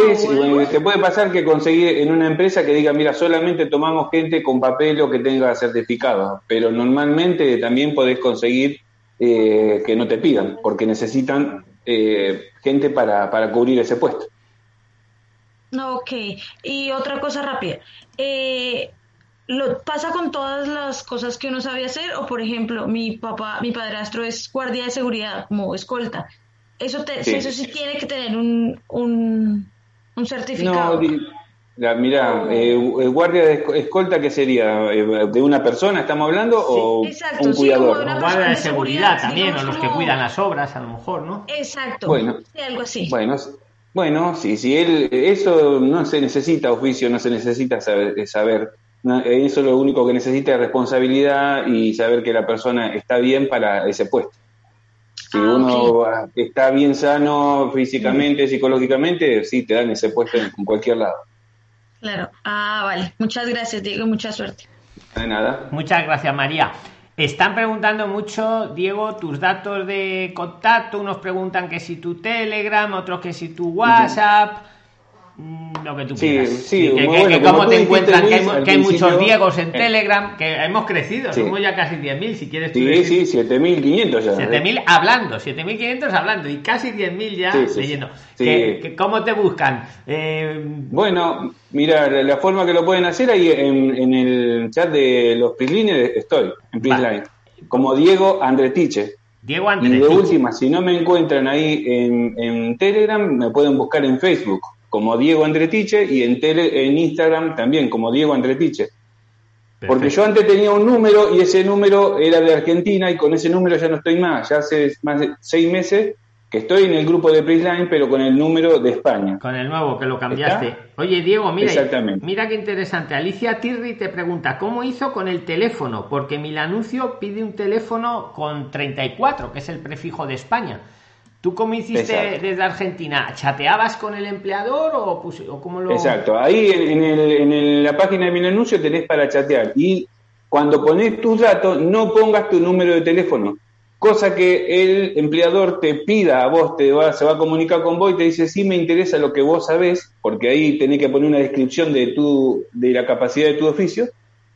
te puede pasar que conseguir en una empresa que diga, mira, solamente tomamos gente con papel o que tenga certificado, pero normalmente también podés conseguir eh, que no te pidan, porque necesitan eh, gente para, para cubrir ese puesto. Ok, y otra cosa rápida. Eh, ¿Lo pasa con todas las cosas que uno sabe hacer? O, por ejemplo, mi papá, mi padrastro es guardia de seguridad, como escolta. Eso, sí. eso sí tiene que tener un, un, un certificado. No, mira, eh, guardia de escolta, ¿qué sería? ¿De una persona estamos hablando? ¿O un cuidador? guardia de seguridad, también, o los que cuidan las obras, a lo mejor, ¿no? Exacto, bueno, algo así. Bueno, bueno, sí, si él, eso no se necesita oficio, no se necesita saber, saber eso lo único que necesita es responsabilidad y saber que la persona está bien para ese puesto. Si ah, uno está bien sano físicamente, psicológicamente, sí, te dan ese puesto en, cualquier lado. Claro. Ah, vale. Muchas gracias, Diego. Mucha suerte. De nada. Muchas gracias, María. Están preguntando mucho, Diego, tus datos de contacto. Unos preguntan que si tu Telegram, otros que si tu WhatsApp. Lo que tú quieras. Sí, que, cómo te encuentran, que hay, muchos Diegos en Telegram, que hemos crecido, somos ya casi 10.000, si quieres. Sí, sí, 7.500 ya. 7.000 hablando, 7.500 hablando y casi 10.000 ya leyendo. Que, ¿Cómo te buscan? Eh... Bueno, mira, la forma que lo pueden hacer ahí en, el chat de los Prislines estoy, en Prisline, como Diego Andretiche. Diego Andretiche. Y de última, si no me encuentran ahí en, en Telegram, me pueden buscar en Facebook como Diego Andretiche y en, tele, en Instagram también como Diego Andretiche. Porque yo antes tenía un número y ese número era de Argentina y con ese número ya no estoy más. Ya hace más de seis meses que estoy en el grupo de Prisline, pero con el número de España. Con el nuevo que lo cambiaste. Oye, Diego, mira, mira qué interesante. Alicia Tirri te pregunta, ¿cómo hizo con el teléfono? Porque mi anuncio pide un teléfono con 34, que es el prefijo de España. ¿Tú cómo hiciste desde Argentina? ¿Chateabas con el empleador o, o cómo lo...? Exacto, ahí en, en, la página de mi anuncio tenés para chatear y cuando pones tus datos no pongas tu número de teléfono, cosa que el empleador te pida a vos, te va, se va a comunicar con vos y te dice, sí me interesa lo que vos sabés, porque ahí tenés que poner una descripción de, tu, de la capacidad de tu oficio,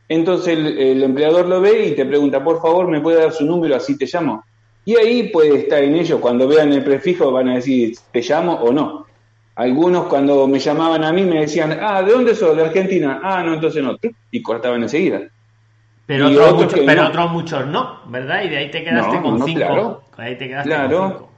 entonces el, el empleador lo ve y te pregunta, por favor, ¿me puede dar su número? Así te llamo. Y ahí puede estar en ellos, cuando vean el prefijo van a decir, ¿te llamo o no? Algunos cuando me llamaban a mí me decían, ah, ¿de dónde sos? De Argentina. Ah, no, entonces no. Y cortaban enseguida. Pero, otros, muchos, pero otros muchos no, ¿verdad? Y de ahí te quedaste con cinco. Claro, ahí te quedaste claro, con cinco.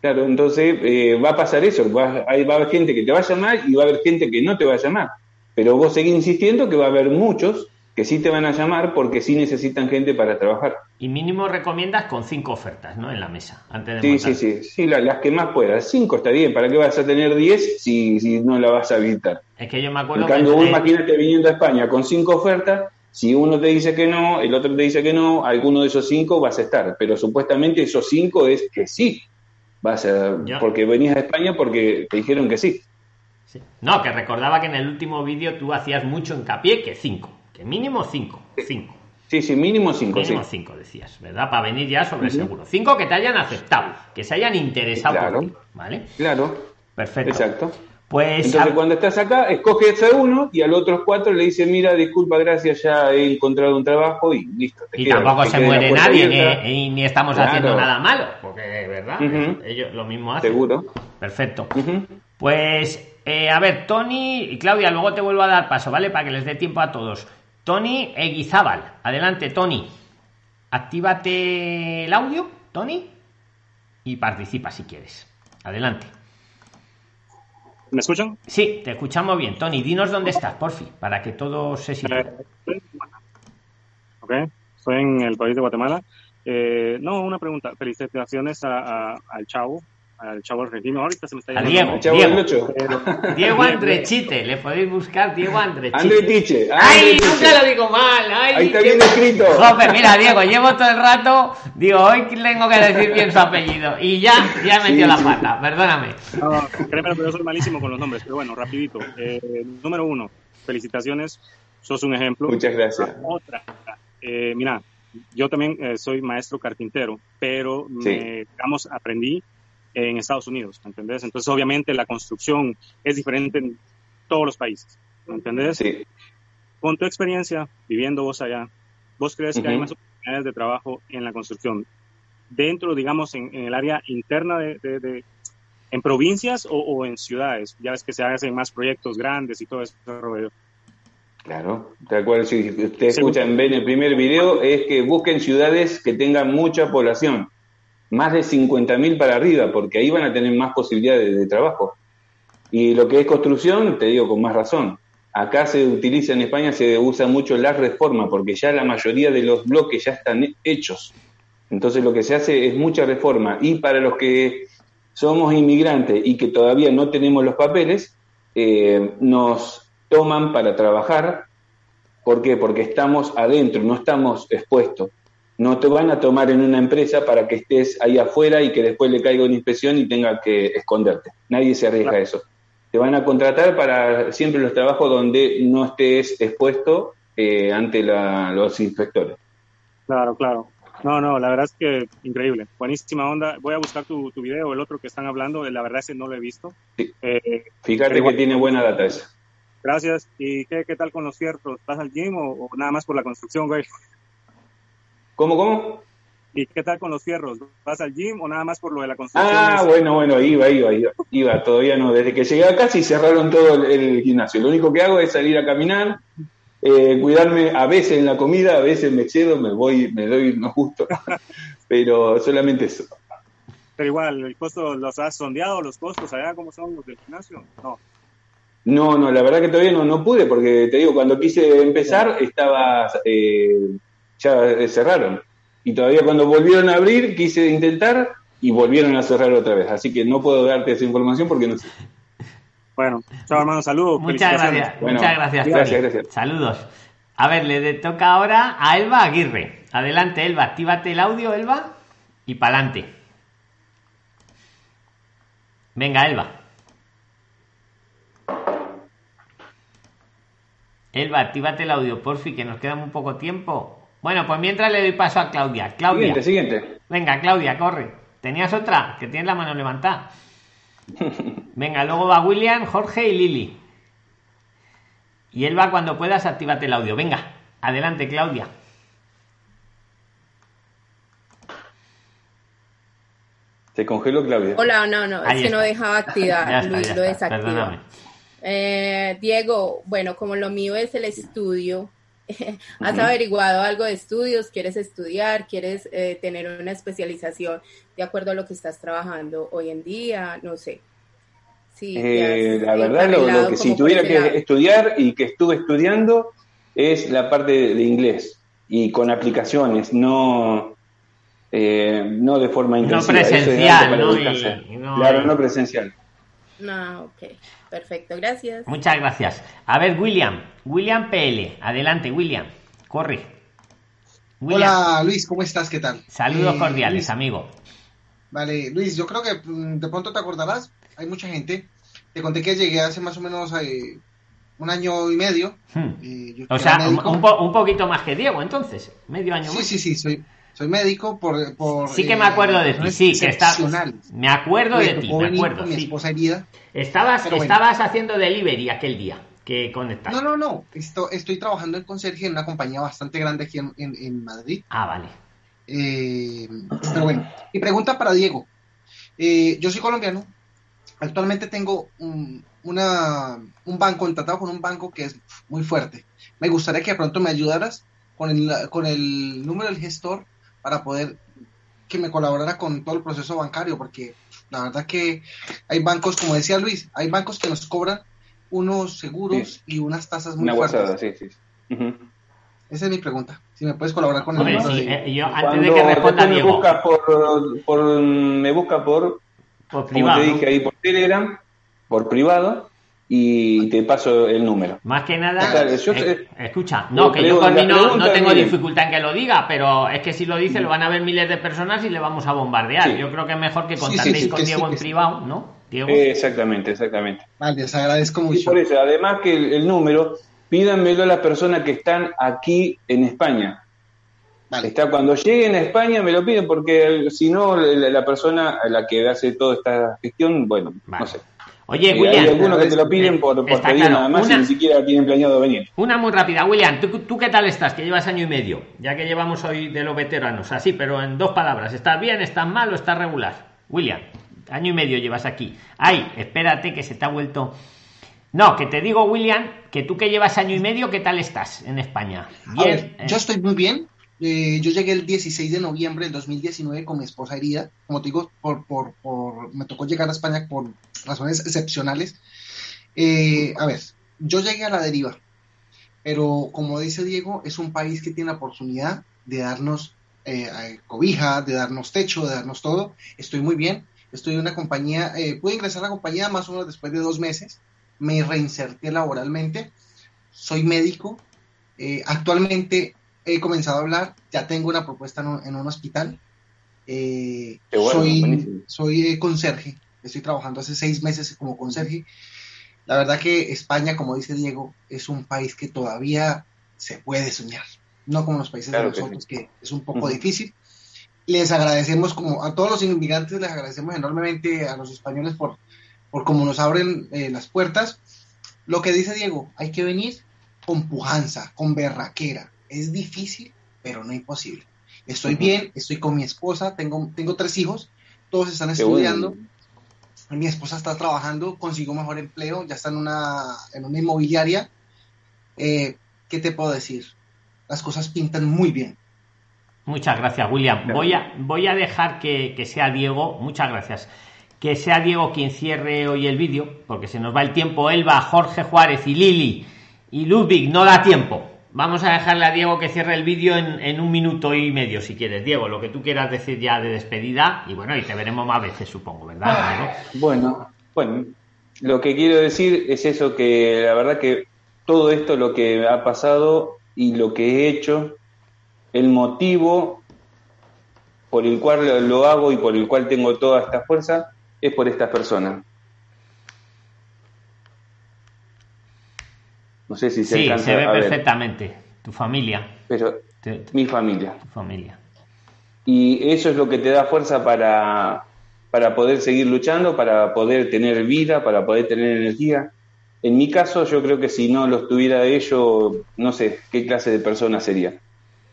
Claro. entonces eh, va a pasar eso. Va, ahí va a haber gente que te va a llamar y va a haber gente que no te va a llamar. Pero vos seguís insistiendo que va a haber muchos que sí te van a llamar porque sí necesitan gente para trabajar. Y mínimo recomiendas con cinco ofertas, ¿no? En la mesa, antes de Sí, sí, sí, sí, las que más puedas. Cinco está bien, ¿para qué vas a tener diez si, si no la vas a evitar? Es que yo me acuerdo... Cuando que... imagínate viniendo a España con cinco ofertas, si uno te dice que no, el otro te dice que no, alguno de esos cinco vas a estar, pero supuestamente esos cinco es que sí vas a... Porque venías a España porque te dijeron que sí. sí. No, que recordaba que en el último vídeo tú hacías mucho hincapié que cinco mínimo cinco. Cinco. Sí, sí, mínimo cinco. Mínimo cinco, decías, ¿verdad? Para venir ya sobre seguro. Cinco que te hayan aceptado, que se hayan interesado claro, ¿vale? Claro. Perfecto. Exacto. Pues, Entonces, cuando estás acá, escoges a uno y a los otros cuatro le dice, mira, disculpa, gracias, ya he encontrado un trabajo y listo. y tampoco se muere nadie, ni, ni, estamos haciendo nada malo, porque, ¿verdad? Ellos lo mismo hacen. Seguro. Perfecto. Pues, eh, a ver, Tony y Claudia, luego te vuelvo a dar paso, ¿vale? Para que les dé tiempo a todos. Tony Eguizábal. Adelante, Tony. Actívate el audio, Tony, y participa si quieres. Adelante. ¿Me escuchan? Sí, te escuchamos bien. Tony, dinos dónde estás, por fin, para que todo se sitúe. Eh, ok, estoy en el país de Guatemala. Eh, no, una pregunta. Felicitaciones al Chavo, al chavo argentino. Ahorita se me está llamando. Diego, Diego, Diego Andrechite, le podéis buscar Diego Andrechite. Andretiche. Ay, nunca lo digo mal. Ay, Ahí está bien escrito. Joder, mira, Diego, llevo todo el rato, digo, hoy tengo que decir bien su apellido. Y ya, ya he metido la pata, perdóname. No, créeme, pero yo soy malísimo con los nombres, pero bueno, rapidito. Eh, número uno, felicitaciones, sos un ejemplo. Muchas gracias. Otra, eh, mira, yo también eh, soy maestro carpintero, pero me, digamos, aprendí en Estados Unidos, ¿entendés? Entonces, obviamente, la construcción es diferente en todos los países, ¿entendés? Sí. Con tu experiencia viviendo vos allá, ¿vos crees que hay más oportunidades de trabajo en la construcción dentro, digamos, en, el área interna de, de, en provincias o, en ciudades? Ya ves que se hacen más proyectos grandes y todo eso. Claro, de acuerdo. Si ustedes escuchan, ven el primer video, es que busquen ciudades que tengan mucha población más de 50.000 para arriba, porque ahí van a tener más posibilidades de, trabajo. Y lo que es construcción, te digo con más razón, acá se utiliza en España, se usa mucho la reforma, porque ya la mayoría de los bloques ya están hechos. Entonces lo que se hace es mucha reforma. Y para los que somos inmigrantes y que todavía no tenemos los papeles, eh, nos toman para trabajar. ¿Por qué? Porque estamos adentro, no estamos expuestos. No te van a tomar en una empresa para que estés ahí afuera y que después le caiga una inspección y tenga que esconderte. Nadie se arriesga a eso. Te van a contratar para siempre los trabajos donde no estés expuesto eh, ante los inspectores. Claro, claro. No, no, la verdad es que increíble. Buenísima onda. Voy a buscar tu, tu video, el otro que están hablando. La verdad es que no lo he visto. Eh, Fíjate que tiene buena data eso. Gracias. ¿Y qué, qué tal con los ciertos? ¿Vas al gym o, o, nada más por la construcción, güey? ¿Cómo, cómo? ¿Y qué tal con los fierros? ¿Vas al gym o nada más por lo de la construcción? Ah, bueno, bueno, iba, iba, iba, iba, todavía no. Desde que llegué acá sí cerraron todo el, gimnasio. Lo único que hago es salir a caminar, eh, cuidarme a veces en la comida, a veces me excedo, me voy, me doy no justo, pero solamente eso. Pero igual, ¿el costo los has sondeado, los costos allá, cómo son los del gimnasio? No. No, no, la verdad que todavía no, no pude, porque te digo, cuando quise empezar estaba eh, ya cerraron. Y todavía cuando volvieron a abrir, quise intentar y volvieron a cerrar otra vez. Así que no puedo darte esa información porque no sé. Bueno, chao hermano, saludos. Muchas gracias. muchas gracias, gracias, gracias, Saludos. A ver, le toca ahora a Elba Aguirre. Adelante, Elba, actívate el audio, Elba, y para adelante. Venga, Elba. Elba, actívate el audio, porfi, que nos queda muy poco tiempo. Bueno, pues mientras le doy paso a Claudia. Claudia. Siguiente, siguiente. Venga, Claudia, corre. ¿Tenías otra? Que tienes la mano levantada. Venga, luego va William, Jorge y Lili. Y él va cuando puedas, actívate el audio. Venga, adelante, Claudia. Se congeló, Claudia. Hola, no, no, es que no dejaba activar. Luis lo desactiva. Eh, Diego, bueno, como lo mío es el estudio, ¿Has averiguado algo de estudios? ¿Quieres estudiar? ¿Quieres eh, tener una especialización de acuerdo a lo que estás trabajando hoy en día? No sé. Sí, eh, la verdad, lo, que si tuviera que estudiar y que estuve estudiando es la parte de, inglés y con aplicaciones, no, eh, no de forma intensiva. No presencial, ¿no? claro, no presencial. No, ok. Perfecto, gracias. Muchas gracias. A ver, William, William PL. Adelante, William. Corre. Hola, Luis, ¿cómo estás? ¿Qué tal? Saludos eh, cordiales, amigo. Vale, Luis, yo creo que mm, de pronto te acordarás, hay mucha gente. Te conté que llegué hace más o menos eh, un año y medio. Hmm. Eh, o sea, un, poquito más que Diego, entonces, medio año más. Sí, sí, sí, soy, soy médico por... por sí que me acuerdo de ti, sí, que está... Me acuerdo de ti, me acuerdo. mi esposa herida. Estabas, estabas haciendo delivery aquel día que conectaste. No, no, no, estoy, estoy trabajando en conserje en una compañía bastante grande aquí en, en Madrid. Ah, vale. Eh, pero bueno, mi pregunta para Diego. Eh, yo soy colombiano. Actualmente tengo un, una, un banco, contratado con un banco que es muy fuerte. Me gustaría que de pronto me ayudaras con el, con el número del gestor para poder que me colaborara con todo el proceso bancario, porque la verdad que hay bancos, como decía Luis, hay bancos que nos cobran unos seguros y unas tasas muy fuertes. sí, sí. Esa es mi pregunta. Si me puedes colaborar con el sí, eh, yo antes de que responda Diego. Me busca por, por, me busca por, por privado. Como te dije ahí por Telegram, por privado, y te paso el número. Más que nada, eh, escucha, no, que yo con mí no, no tengo dificultad en que lo diga, pero es que si lo dice lo van a ver miles de personas y le vamos a bombardear. Yo creo que es mejor que contactéis con Diego en privado, ¿no? Diego. exactamente, exactamente. Vale, les agradezco mucho. Y por eso, además que el número pídanmelo a las personas que están aquí en España. Vale. Está, cuando lleguen a España me lo piden porque si no, la, persona a la que hace toda esta gestión, bueno, no sé. Oye, eh, William. Hay algunos que te lo piden por, por pedir nada más y ni siquiera tienen planeado venir. Una muy rápida. William, ¿tú, qué tal estás? Que llevas año y medio, ya que llevamos hoy de los veteranos. Así, pero en dos palabras. ¿Estás bien, estás mal o estás regular? William, año y medio llevas aquí. Ay, espérate que se te ha vuelto no, que te digo, William, que tú que llevas año y medio, ¿qué tal estás en España? Bien. yo estoy muy bien. Eh, yo llegué el 16 de noviembre del 2019 con mi esposa herida. Como te digo, por, por, por, me tocó llegar a España por razones excepcionales. Eh, a ver, yo llegué a la deriva, pero como dice Diego, es un país que tiene la oportunidad de darnos eh, cobija, de darnos techo, de darnos todo. Estoy muy bien. Estoy en una compañía, pude ingresar a la compañía más o menos después de dos meses me reinserté laboralmente, soy médico, eh, actualmente he comenzado a hablar, ya tengo una propuesta en un, hospital, eh, soy, soy eh, conserje, estoy trabajando hace seis meses como conserje. La verdad que España, como dice Diego, es un país que todavía se puede soñar, no como los países de nosotros, que, es un poco difícil. Les agradecemos, como a todos los inmigrantes, les agradecemos enormemente a los españoles por, por cómo nos abren eh, las puertas. Lo que dice Diego, hay que venir con pujanza, con berraquera. Es difícil, pero no imposible. Estoy bien, estoy con mi esposa, tengo, tengo tres hijos, todos están estudiando. Mi esposa está trabajando, consiguió mejor empleo, ya está en una, en una inmobiliaria. Eh, ¿Qué te puedo decir? Las cosas pintan muy bien. Muchas gracias, William. Voy a, voy a dejar que, que sea Diego. Muchas gracias que sea Diego quien cierre hoy el vídeo, porque se nos va el tiempo. Elba, Jorge Juárez y Lili y Ludwig, no da tiempo. Vamos a dejarle a Diego que cierre el vídeo en, un minuto y medio, si quieres. Diego, lo que tú quieras decir ya de despedida, y bueno, y te veremos más veces, supongo, ¿verdad? Ah, bueno, bueno, lo que quiero decir es eso, que la verdad que todo esto, lo que ha pasado y lo que he hecho, el motivo por el cual lo hago y por el cual tengo toda esta fuerza, es por estas personas. No sé si se Sí, se ve perfectamente. Tu familia. Pero mi familia. Tu familia. Y eso es lo que te da fuerza para, para poder seguir luchando, para poder tener vida, para poder tener energía. En mi caso, yo creo que si no los tuviera ellos, no sé qué clase de persona sería.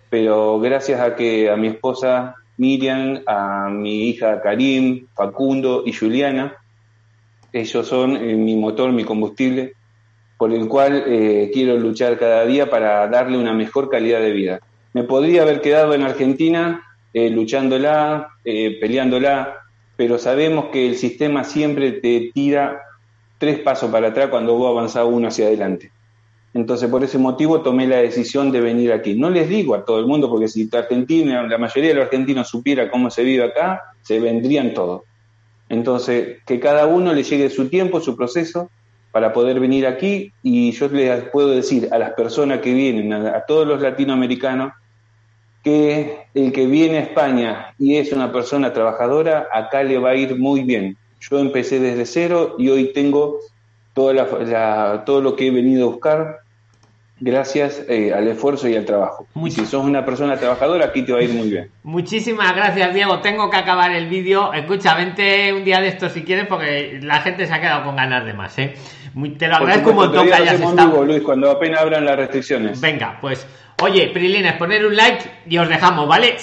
Pero gracias a que a mi esposa Miriam, a mi hija Karim, Facundo y Juliana. Ellos son eh, mi motor, mi combustible, por el cual eh, quiero luchar cada día para darle una mejor calidad de vida. Me podría haber quedado en Argentina eh, luchándola, peleándola, pero sabemos que el sistema siempre te tira tres pasos para atrás cuando vos avanzás uno hacia adelante. Entonces, por ese motivo tomé la decisión de venir aquí. No les digo a todo el mundo, porque si Argentina, la mayoría de los argentinos supiera cómo se vive acá, se vendrían todos. Entonces, que cada uno le llegue su tiempo, su proceso, para poder venir aquí. Y yo les puedo decir a las personas que vienen, a, todos los latinoamericanos, que el que viene a España y es una persona trabajadora, acá le va a ir muy bien. Yo empecé desde cero y hoy tengo toda todo lo que he venido a buscar gracias eh, al esfuerzo y al trabajo. si sos una persona trabajadora, aquí te va a ir muy bien. Muchísimas gracias, Diego. Tengo que acabar el vídeo. Escucha, vente un día de esto si quieres, porque la gente se ha quedado con ganas de más. ¿eh? te lo agradezco un montón que hayas estado. Luis, cuando apenas abran las restricciones. Venga, pues, oye, Prilines, poner un like y os dejamos, ¿vale?